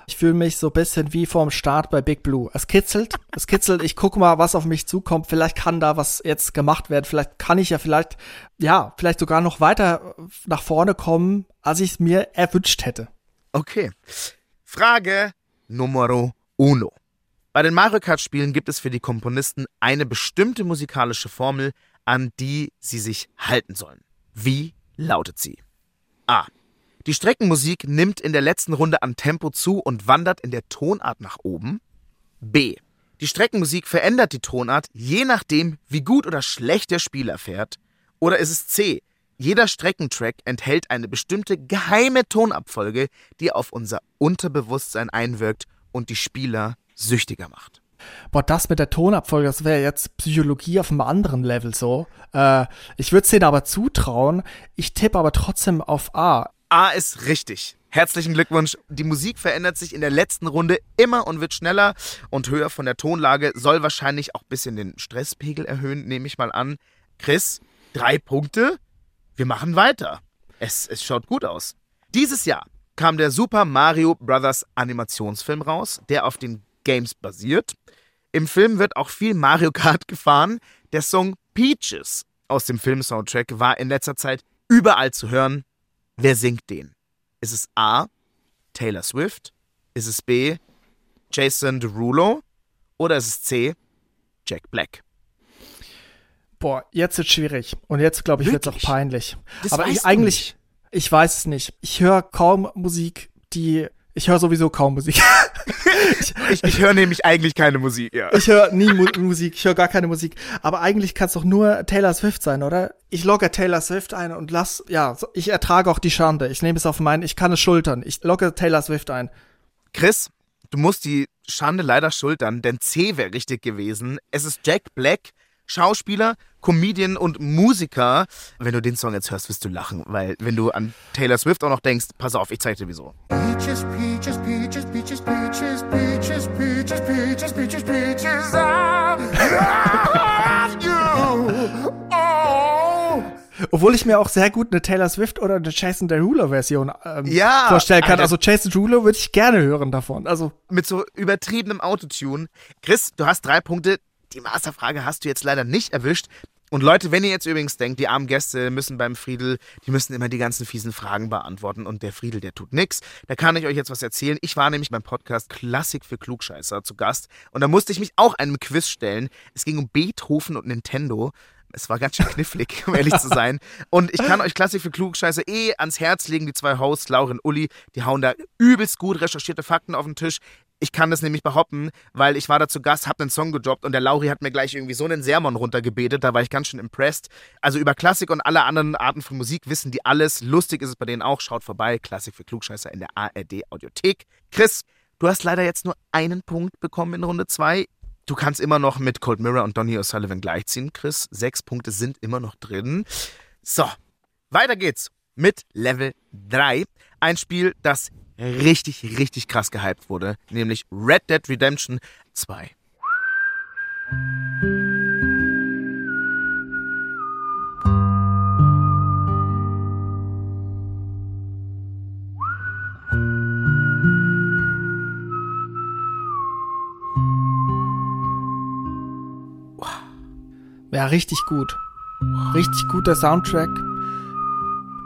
Ich fühle mich so ein bisschen wie vorm Start bei Big Blue. Es kitzelt, es kitzelt. Ich gucke mal, was auf mich zukommt. Vielleicht kann da was jetzt gemacht werden. Vielleicht kann ich ja vielleicht, ja, vielleicht sogar noch weiter nach vorne kommen, als ich es mir erwünscht hätte. Okay. Frage Numero uno. Bei den Mario Kart Spielen gibt es für die Komponisten eine bestimmte musikalische Formel, an die sie sich halten sollen. Wie lautet sie? A. Die Streckenmusik nimmt in der letzten Runde an Tempo zu und wandert in der Tonart nach oben. B. Die Streckenmusik verändert die Tonart je nachdem, wie gut oder schlecht der Spieler fährt. Oder ist es C. Jeder Streckentrack enthält eine bestimmte geheime Tonabfolge, die auf unser Unterbewusstsein einwirkt und die Spieler süchtiger macht. Boah, das mit der Tonabfolge, das wäre jetzt Psychologie auf einem anderen Level so. Äh, ich würde es denen aber zutrauen. Ich tippe aber trotzdem auf A. A ist richtig. Herzlichen Glückwunsch. Die Musik verändert sich in der letzten Runde immer und wird schneller und höher von der Tonlage. Soll wahrscheinlich auch ein bisschen den Stresspegel erhöhen, nehme ich mal an. Chris, drei Punkte. Wir machen weiter. Es, es schaut gut aus. Dieses Jahr kam der Super Mario Bros. Animationsfilm raus, der auf den Games basiert. Im Film wird auch viel Mario Kart gefahren. Der Song Peaches aus dem Film-Soundtrack war in letzter Zeit überall zu hören. Wer singt den? Ist es A. Taylor Swift? Ist es B. Jason Derulo? Oder ist es C. Jack Black? Boah, jetzt ist schwierig. Und jetzt, glaube ich, wird es auch peinlich. Das aber ich eigentlich, ich weiß es nicht. Ich höre kaum Musik, die. Ich höre sowieso kaum Musik. Ich, ich höre nämlich eigentlich keine Musik, ja. Ich höre nie Mu Musik, ich höre gar keine Musik. Aber eigentlich kann es doch nur Taylor Swift sein, oder? Ich logge Taylor Swift ein und lass, ja, ich ertrage auch die Schande. Ich nehme es auf meinen, ich kann es schultern. Ich logge Taylor Swift ein. Chris, du musst die Schande leider schultern, denn C wäre richtig gewesen. Es ist Jack Black, Schauspieler, Comedian und Musiker. Wenn du den Song jetzt hörst, wirst du lachen, weil wenn du an Taylor Swift auch noch denkst, pass auf, ich zeig dir wieso. Peaches, peaches, peaches, peaches, peaches, peaches, peaches, peaches, peaches, peaches. You. Oh. Obwohl ich mir auch sehr gut eine Taylor Swift oder eine Jason Derulo Version ähm, Ja, vorstellen kann. Alter. Also Jason Derulo würde ich gerne hören davon. Also Mit so übertriebenem Autotune. Chris, du hast drei Punkte. Die Masterfrage hast du jetzt leider nicht erwischt. Und Leute, wenn ihr jetzt übrigens denkt, die armen Gäste müssen beim Friedel, die müssen immer die ganzen fiesen Fragen beantworten und der Friedel, der tut nix, da kann ich euch jetzt was erzählen. Ich war nämlich beim Podcast Klassik für Klugscheißer zu Gast und da musste ich mich auch einem Quiz stellen. Es ging um Beethoven und Nintendo. Es war ganz schön knifflig, um ehrlich zu sein. Und ich kann euch Klassik für Klugscheiße eh ans Herz legen. Die zwei Hosts, Lauren Uli, die hauen da übelst gut recherchierte Fakten auf den Tisch. Ich kann das nämlich behaupten, weil ich war da zu Gast, hab einen Song gedroppt und der Lauri hat mir gleich irgendwie so einen Sermon runtergebetet, da war ich ganz schön impressed. Also über Klassik und alle anderen Arten von Musik wissen die alles. Lustig ist es bei denen auch. Schaut vorbei, Klassik für Klugscheißer in der ARD Audiothek. Chris, du hast leider jetzt nur einen Punkt bekommen in Runde zwei. Du kannst immer noch mit Cold Mirror und Donny O'Sullivan gleichziehen, Chris. Sechs Punkte sind immer noch drin. So, Weiter geht's mit Level 3. Ein Spiel, das richtig, richtig krass gehypt wurde, nämlich Red Dead Redemption 2. Ja, richtig gut. Richtig guter Soundtrack.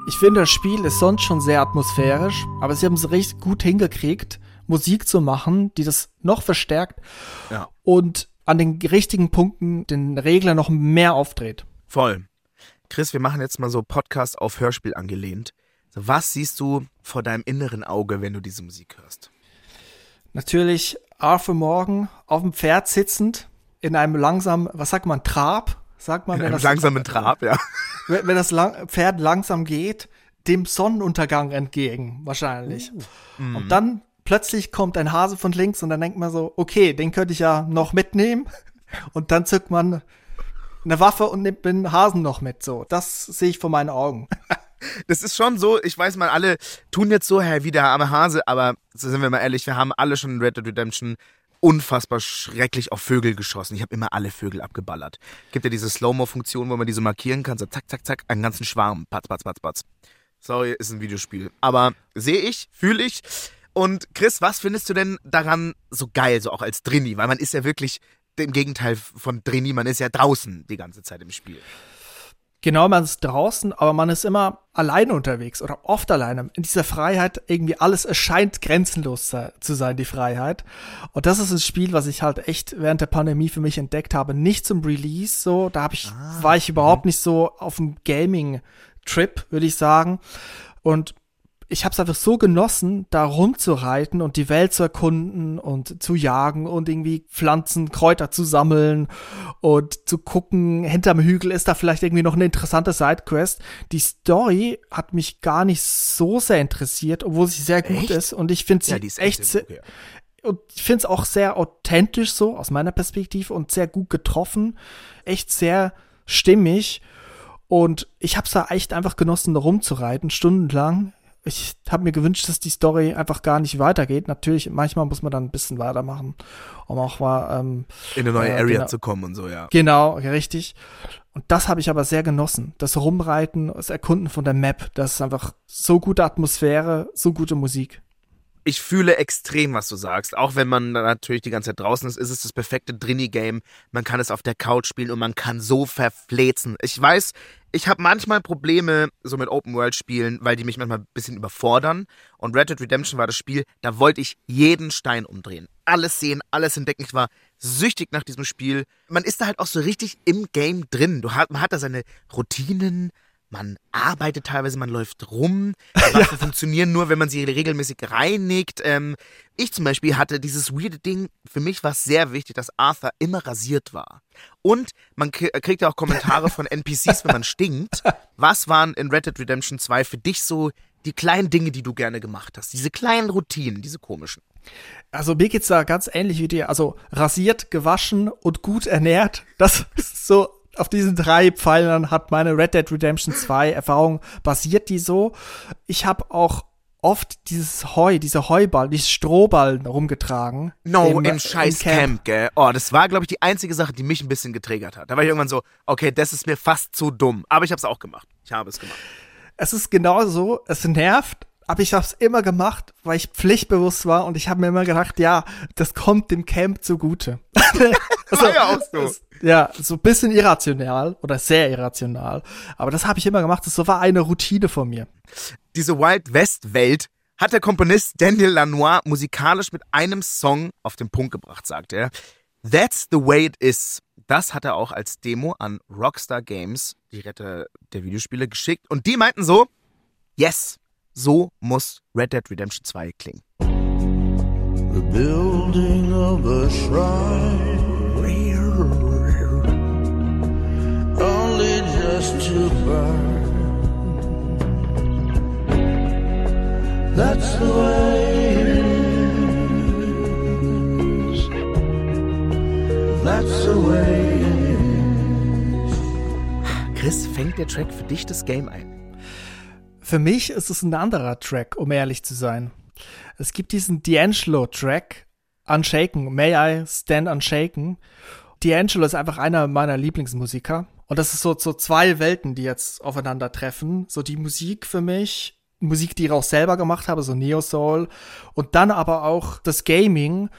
Ich finde, das Spiel ist sonst schon sehr atmosphärisch, aber sie haben es richtig gut hingekriegt, Musik zu machen, die das noch verstärkt Ja. und an den richtigen Punkten den Regler noch mehr aufdreht. Voll. Chris, wir machen jetzt mal so Podcast auf Hörspiel angelehnt. Was siehst du vor deinem inneren Auge, wenn du diese Musik hörst? Natürlich Arthur Morgan auf dem Pferd sitzend in einem langsamen, was sagt man, Trab? Sagt man, In wenn einem das, langsamen Trab, ja. wenn wenn das lang, Pferd langsam geht, dem Sonnenuntergang entgegen, wahrscheinlich. Und dann plötzlich kommt ein Hase von links und dann denkt man so, okay, den könnte ich ja noch mitnehmen. Und dann zückt man eine Waffe und nimmt den Hasen noch mit. So, das sehe ich vor meinen Augen. Das ist schon so, ich weiß mal, alle tun jetzt so, Herr, wie der arme Hase, aber so sind wir mal ehrlich, wir haben alle schon in Red Dead Redemption unfassbar schrecklich auf Vögel geschossen. Ich habe immer alle Vögel abgeballert. Gibt ja diese Slow-Mo-Funktion, wo man die so markieren kann, so zack, zack, zack, einen ganzen Schwarm. Patz, patz, patz, patz. Sorry, ist ein Videospiel. Aber sehe ich, fühle ich. Und Chris, was findest du denn daran so geil, so auch als Drini? Weil man ist ja wirklich im Gegenteil von Drini, man ist ja draußen die ganze Zeit im Spiel. Genau, man ist draußen, aber man ist immer alleine unterwegs oder oft alleine. In dieser Freiheit irgendwie alles erscheint grenzenlos zu sein, die Freiheit. Und das ist ein Spiel, was ich halt echt während der Pandemie für mich entdeckt habe. Nicht zum Release, so, da hab ich, war ich überhaupt nicht so auf dem Gaming-Trip, würde ich sagen. Und ich habe es einfach so genossen, da rumzureiten und die Welt zu erkunden und zu jagen und irgendwie Pflanzen, Kräuter zu sammeln und zu gucken, hinterm Hügel ist da vielleicht irgendwie noch eine interessante Sidequest. Die Story hat mich gar nicht so sehr interessiert, obwohl sie sehr gut Echt? ist und ich finde sie Ja, echt, echt sehr, gut, und ich finde es auch sehr authentisch so aus meiner Perspektive und sehr gut getroffen, echt sehr stimmig und ich habe es da echt einfach genossen, da rumzureiten, stundenlang. Ich habe mir gewünscht, dass die Story einfach gar nicht weitergeht. Natürlich, manchmal muss man dann ein bisschen weitermachen, um auch mal ähm, In eine neue Ja, Area genau. zu kommen und so, ja. Genau, richtig. Und das habe ich aber sehr genossen. Das Rumreiten, das Erkunden von der Map, das ist einfach so gute Atmosphäre, so gute Musik. Ich fühle extrem, was du sagst. Auch wenn man natürlich die ganze Zeit draußen ist, ist es das perfekte Drini-Game. Man kann es auf der Couch spielen und man kann so verflezen. Ich weiß, ich habe manchmal Probleme so mit Open-World-Spielen, weil die mich manchmal ein bisschen überfordern. Und Red Dead Redemption war das Spiel, da wollte ich jeden Stein umdrehen. Alles sehen, alles entdecken. Ich war süchtig nach diesem Spiel. Man ist da halt auch so richtig im Game drin. Du hat, man hat da seine Routinen, man arbeitet teilweise, man läuft rum. Die Waffen funktionieren nur, wenn man sie regelmäßig reinigt. Ähm, ich zum Beispiel hatte dieses weirde Ding, für mich war es sehr wichtig, dass Arthur immer rasiert war. Und man k- kriegt ja auch Kommentare von NPCs, wenn man stinkt. Was waren in Red Dead Redemption 2 für dich so die kleinen Dinge, die du gerne gemacht hast? Diese kleinen Routinen, diese komischen. Also mir geht's da ganz ähnlich wie dir. Also rasiert, gewaschen und gut ernährt. Das ist so, auf diesen drei Pfeilern hat meine Red Dead Redemption 2 Erfahrung basiert die so. Ich habe auch oft dieses Heu, diese Heuballen, diese Strohballen rumgetragen. No, im, im scheiß Camp. gell? Oh, das war, glaube ich, die einzige Sache, die mich ein bisschen getriggert hat. Da war ich irgendwann so, okay, das ist mir fast zu dumm. Aber ich habe es auch gemacht. Ich habe es gemacht. Es ist genau so, es nervt, aber ich habe es immer gemacht, weil ich pflichtbewusst war und ich habe mir immer gedacht, ja, das kommt dem Camp zugute. Also, War ja auch so. es- ja, so ein bisschen irrational oder sehr irrational. Aber das habe ich immer gemacht. Das war eine Routine von mir. Diese Wild West Welt hat der Komponist Daniel Lanois musikalisch mit einem Song auf den Punkt gebracht, sagt er. That's the way it is. Das hat er auch als Demo an Rockstar Games, die Retter der Videospiele, geschickt. Und die meinten so, yes, so muss Red Dead Redemption 2 klingen. The building of a shrine. Just to burn. That's the way it is. That's the way it is. Chris, fängt der Track für dich das Game ein? Für mich ist es ein anderer Track, um ehrlich zu sein. Es gibt diesen D'Angelo-Track, Unshaken, May I Stand Unshaken. D'Angelo ist einfach einer meiner Lieblingsmusiker. Und das ist so, so zwei Welten, die jetzt aufeinandertreffen. So die Musik für mich, Musik, die ich auch selber gemacht habe, so Neo Soul. Und dann aber auch das Gaming.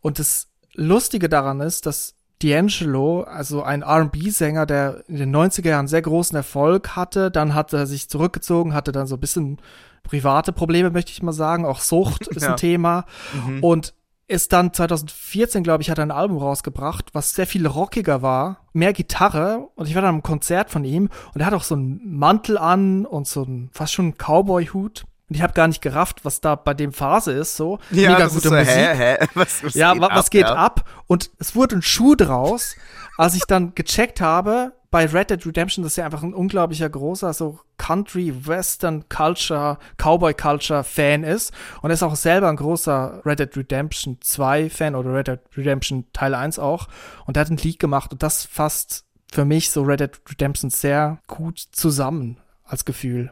Und das Lustige daran ist, dass D'Angelo, also ein R&B-Sänger, der in den 90er Jahren sehr großen Erfolg hatte, dann hat er sich zurückgezogen, hatte dann so ein bisschen private Probleme, möchte ich mal sagen, auch Sucht ist Ja. ein Thema Mhm. und ist dann 2014, glaube ich, hat er ein Album rausgebracht, was sehr viel rockiger war, mehr Gitarre und ich war dann am Konzert von ihm und er hat auch so einen Mantel an und so einen fast schon einen Cowboy-Hut und ich habe gar nicht gerafft, was da bei dem Phase ist, so Ja, mega gute so, Musik. hä, hä? Was, was Ja, geht wa was ab, geht ja? ab? Und es wurde ein Schuh draus, als ich dann gecheckt habe, bei Red Dead Redemption, das ist ja einfach ein unglaublicher großer, so Country, Western Culture, Cowboy Culture Fan ist. Und er ist auch selber ein großer Red Dead Redemption 2 Fan oder Red Dead Redemption Teil 1 auch. Und er hat ein Lied gemacht und das fasst für mich so Red Dead Redemption sehr gut zusammen als Gefühl.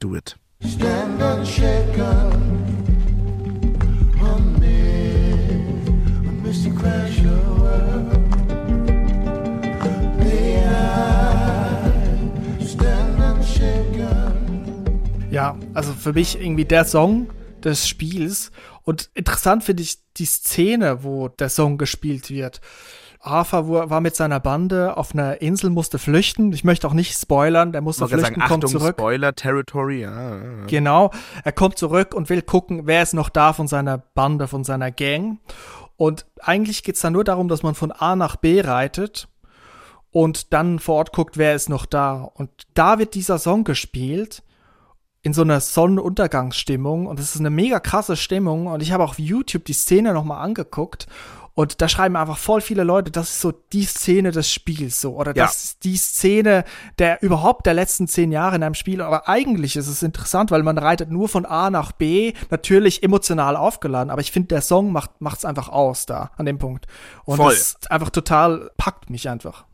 Do it. Stand unshaken amid a misty crash Ja, also für mich irgendwie der Song des Spiels. Und interessant finde ich die Szene, wo der Song gespielt wird. Arthur war mit seiner Bande auf einer Insel, musste flüchten. Ich möchte auch nicht spoilern, der musste flüchten, sagen, kommt Achtung, zurück. Spoiler Territory. Ja, ja, ja. Genau, er kommt zurück und will gucken, wer ist noch da von seiner Bande, von seiner Gang. Und eigentlich geht's da nur darum, dass man von A nach B reitet und dann vor Ort guckt, wer ist noch da. Und da wird dieser Song gespielt in so einer Sonnenuntergangsstimmung und es ist eine mega krasse Stimmung und ich habe auch auf YouTube die Szene nochmal angeguckt und da schreiben einfach voll viele Leute, das ist so die Szene des Spiels so oder Ja. das ist die Szene der überhaupt der letzten zehn Jahre in einem Spiel, aber eigentlich ist es interessant, weil man reitet nur von A nach B, natürlich emotional aufgeladen, aber ich finde der Song macht macht's einfach aus da an dem Punkt und Voll. das ist einfach total packt mich einfach.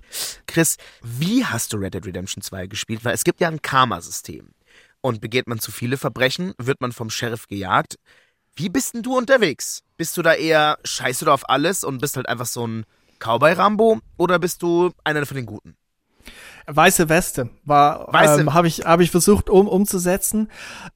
Chris, wie hast du Red Dead Redemption 2 gespielt? Weil es gibt ja ein Karma-System. Und begeht man zu viele Verbrechen, wird man vom Sheriff gejagt. Wie bist denn du unterwegs? Bist du da eher, scheißt du da auf alles und bist halt einfach so ein Cowboy-Rambo? Oder bist du einer von den Guten? Weiße Weste war, Weiße- ähm, habe ich, habe ich versucht um, umzusetzen.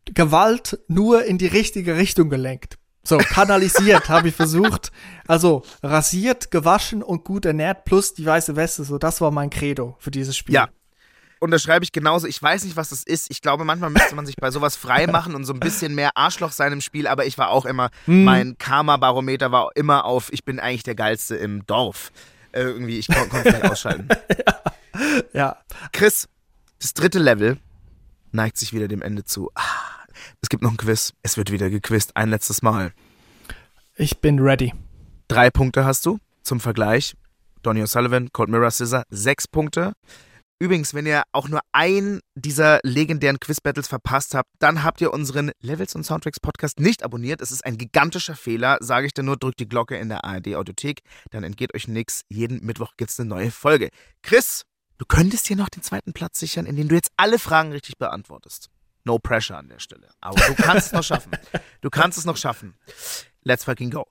Gewalt nur in die richtige Richtung gelenkt. So, kanalisiert habe ich versucht. Also rasiert, gewaschen und gut ernährt plus die weiße Weste. So, das war mein Credo für dieses Spiel. Ja. Unterschreibe ich genauso. Ich weiß nicht, was das ist. Ich glaube, manchmal müsste man sich bei sowas frei machen und so ein bisschen mehr Arschloch sein im Spiel. Aber ich war auch immer, mein Karma-Barometer war immer auf, ich bin eigentlich der Geilste im Dorf. Äh, irgendwie, ich kon konnte nicht ausschalten. Ja. Chris, das dritte Level neigt sich wieder dem Ende zu. Ah, es gibt noch ein Quiz. Es wird wieder gequizt. Ein letztes Mal. Ich bin ready. Drei Punkte hast du zum Vergleich. Donny O'Sullivan, Cold Mirror Scissor, sechs Punkte. Übrigens, wenn ihr auch nur ein dieser legendären Quiz-Battles verpasst habt, dann habt ihr unseren Levels und Soundtracks Podcast nicht abonniert. Es ist ein gigantischer Fehler. Sage ich dir nur, drückt die Glocke in der ARD-Audiothek, dann entgeht euch nichts. Jeden Mittwoch gibt's eine neue Folge. Chris, du könntest dir noch den zweiten Platz sichern, indem du jetzt alle Fragen richtig beantwortest. No pressure an der Stelle. Aber du kannst es noch schaffen. Du kannst es noch schaffen. Let's fucking go.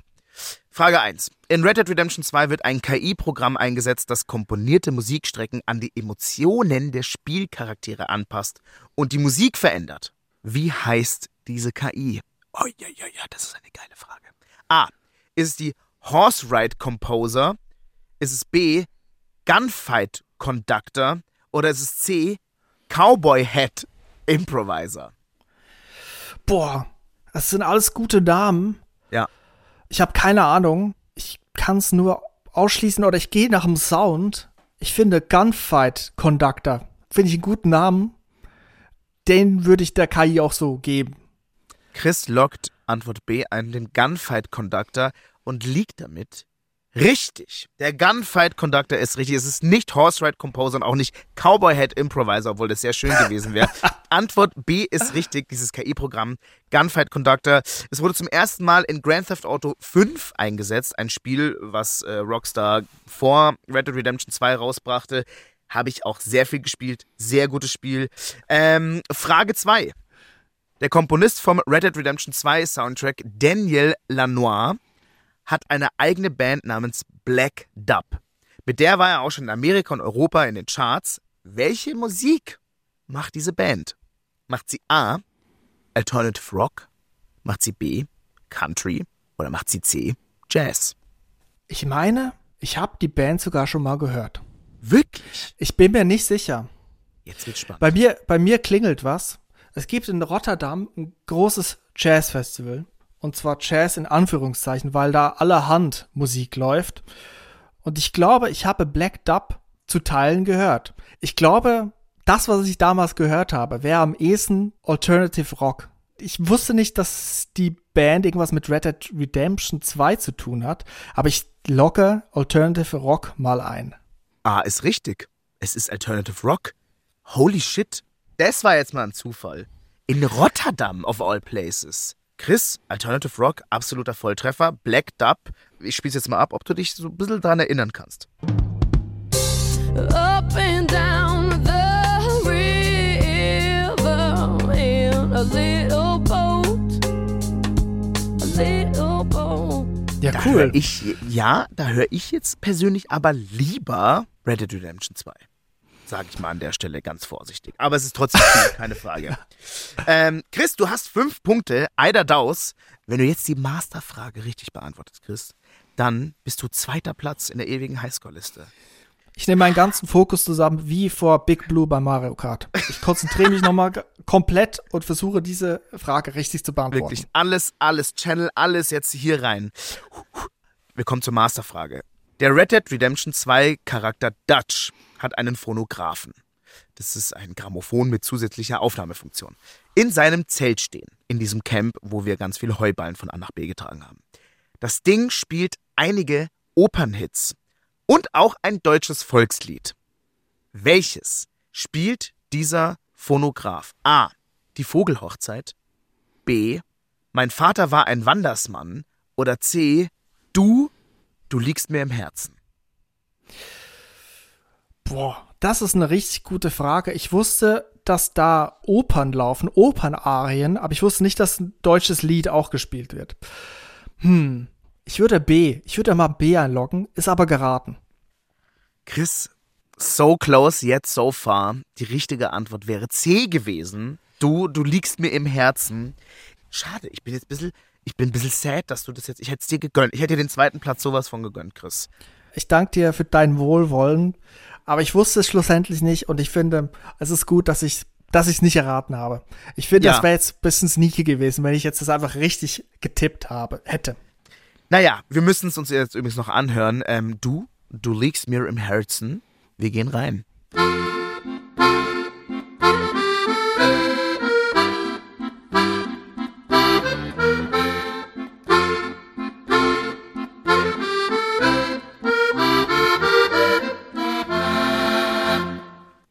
Frage 1. In Red Dead Redemption 2 wird ein KI-Programm eingesetzt, das komponierte Musikstrecken an die Emotionen der Spielcharaktere anpasst und die Musik verändert. Wie heißt diese KI? Oh ja, ja, ja, das ist eine geile Frage. A. Ist es die Horse Ride Composer? Ist es B. Gunfight Conductor? Oder ist es C. Cowboy Hat Improviser? Boah, das sind alles gute Namen. Ja. Ich habe keine Ahnung. Ich kann es nur ausschließen oder ich gehe nach dem Sound. Ich finde Gunfight Conductor. Finde ich einen guten Namen. Den würde ich der KI auch so geben. Chris lockt Antwort B ein, den Gunfight Conductor und liegt damit richtig. Der Gunfight Conductor ist richtig. Es ist nicht Horse Ride Composer und auch nicht Cowboy Head Improviser, obwohl das sehr schön gewesen wäre. Antwort B ist richtig, dieses KI-Programm Gunfight Conductor. Es wurde zum ersten Mal in Grand Theft Auto 5 eingesetzt, ein Spiel, was äh, Rockstar vor Red Dead Redemption 2 rausbrachte. Habe ich auch sehr viel gespielt. Sehr gutes Spiel. Ähm, Frage 2. Der Komponist vom Red Dead Redemption 2 Soundtrack, Daniel Lanois, hat eine eigene Band namens Black Dub. Mit der war er auch schon in Amerika und Europa in den Charts. Welche Musik macht diese Band? Macht sie A. Alternative Rock? Macht sie B. Country? Oder macht sie C. Jazz? Ich meine, ich habe die Band sogar schon mal gehört. Wirklich? Ich bin mir nicht sicher. Jetzt wird's spannend. Bei mir, bei mir klingelt was. Es gibt in Rotterdam ein großes Jazzfestival. Und zwar Jazz in Anführungszeichen, weil da allerhand Musik läuft. Und ich glaube, ich habe Black Dub zu Teilen gehört. Ich glaube, das, was ich damals gehört habe, wäre am ehesten Alternative Rock. Ich wusste nicht, dass die Band irgendwas mit Red Dead Redemption 2 zu tun hat, aber ich locke Alternative Rock mal ein. A ist richtig. Es ist Alternative Rock. Holy shit. Das war jetzt mal ein Zufall. In Rotterdam, of all places. Chris, Alternative Rock, absoluter Volltreffer. Black Dub. Ich spiel's jetzt mal ab, ob du dich so ein bisschen dran erinnern kannst. up and down the river in a little boat. A little boat. Ja, Da cool. ich, ja, da höre ich jetzt persönlich aber lieber Red Dead Redemption 2. Sage ich mal an der Stelle ganz vorsichtig. Aber es ist trotzdem cool, keine Frage. Ähm, Chris, du hast fünf Punkte, Eider Daus. Wenn du jetzt die Masterfrage richtig beantwortest, Chris, dann bist du zweiter Platz in der ewigen Highscore-Liste. Ich nehme meinen ganzen Fokus zusammen wie vor Big Blue bei Mario Kart. Ich konzentriere mich nochmal komplett und versuche diese Frage richtig zu beantworten. Wirklich alles, alles, Channel, alles jetzt hier rein. Wir kommen zur Masterfrage. Der Red Dead Redemption 2 Charakter Dutch hat einen Phonographen. Das ist ein Grammophon mit zusätzlicher Aufnahmefunktion. In seinem Zelt stehen, in diesem Camp, wo wir ganz viele Heuballen von A nach B getragen haben. Das Ding spielt einige Opernhits und auch ein deutsches Volkslied. Welches spielt dieser Phonograph? A. Die Vogelhochzeit. B. Mein Vater war ein Wandersmann. Oder C. Du, du liegst mir im Herzen. Boah, das ist eine richtig gute Frage. Ich wusste, dass da Opern laufen, Opernarien, aber ich wusste nicht, dass ein deutsches Lied auch gespielt wird. Hm, ich würde B, ich würde mal B einloggen, ist aber geraten. Chris, so close yet so far. Die richtige Antwort wäre C gewesen. Du, du liegst mir im Herzen. Schade, ich bin jetzt ein bisschen, ich bin ein bisschen sad, dass du das jetzt, ich hätte es dir gegönnt. Ich hätte dir den zweiten Platz sowas von gegönnt, Chris. Ich danke dir für dein Wohlwollen, aber ich wusste es schlussendlich nicht und ich finde, es ist gut, dass ich dass ich es nicht erraten habe. Ich finde, Ja. das wäre jetzt ein bisschen sneaky gewesen, wenn ich jetzt das einfach richtig getippt habe, hätte. Naja, wir müssen es uns jetzt übrigens noch anhören. Ähm, du, du liegst mir im Herzen. Wir gehen rein.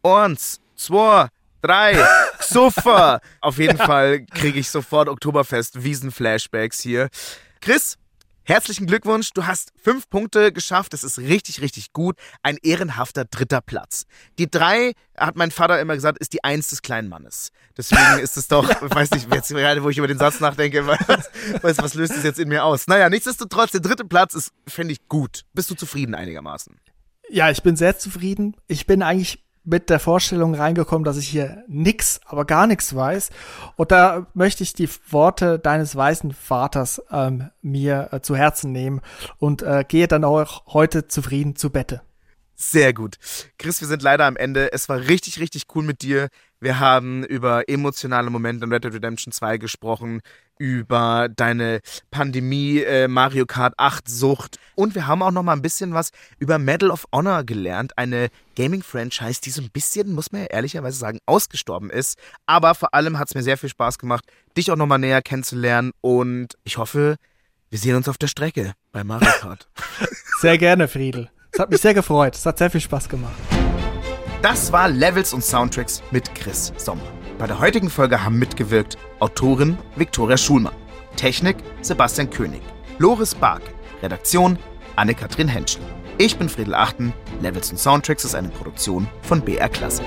Eins, zwei, drei, super. Auf jeden Fall kriege ich sofort Oktoberfest Wiesen-Flashbacks hier. Chris, herzlichen Glückwunsch. Du hast fünf Punkte geschafft. Das ist richtig, richtig gut. Ein ehrenhafter dritter Platz. Die drei, hat mein Vater immer gesagt, ist die Eins des kleinen Mannes. Deswegen ist es doch, ich weiß nicht, jetzt gerade, wo ich über den Satz nachdenke, was, was, was löst es jetzt in mir aus? Naja, nichtsdestotrotz, der dritte Platz ist, finde ich, gut. Bist du zufrieden einigermaßen? Ja, ich bin sehr zufrieden. Ich bin eigentlich mit der Vorstellung reingekommen, dass ich hier nix, aber gar nichts weiß. Und da möchte ich die Worte deines weißen Vaters ähm, mir äh, zu Herzen nehmen und äh, gehe dann auch heute zufrieden zu Bette. Sehr gut. Chris, wir sind leider am Ende. Es war richtig, richtig cool mit dir. Wir haben über emotionale Momente in Red Dead Redemption 2 gesprochen, über deine Pandemie, äh, Mario Kart 8 Sucht und wir haben auch noch mal ein bisschen was über Medal of Honor gelernt, eine Gaming-Franchise, die so ein bisschen, muss man ja ehrlicherweise sagen, ausgestorben ist. Aber vor allem hat es mir sehr viel Spaß gemacht, dich auch noch mal näher kennenzulernen und ich hoffe, wir sehen uns auf der Strecke bei Mario Kart. Sehr gerne, Friedel. Es hat mich sehr gefreut. Es hat sehr viel Spaß gemacht. Das war Levels und Soundtracks mit Chris Sommer. Bei der heutigen Folge haben mitgewirkt Autorin Viktoria Schulmann, Technik Sebastian König, Loris Bark, Redaktion Anne-Kathrin Henschel. Ich bin Friedel Achten. Levels und Soundtracks ist eine Produktion von BR Classic.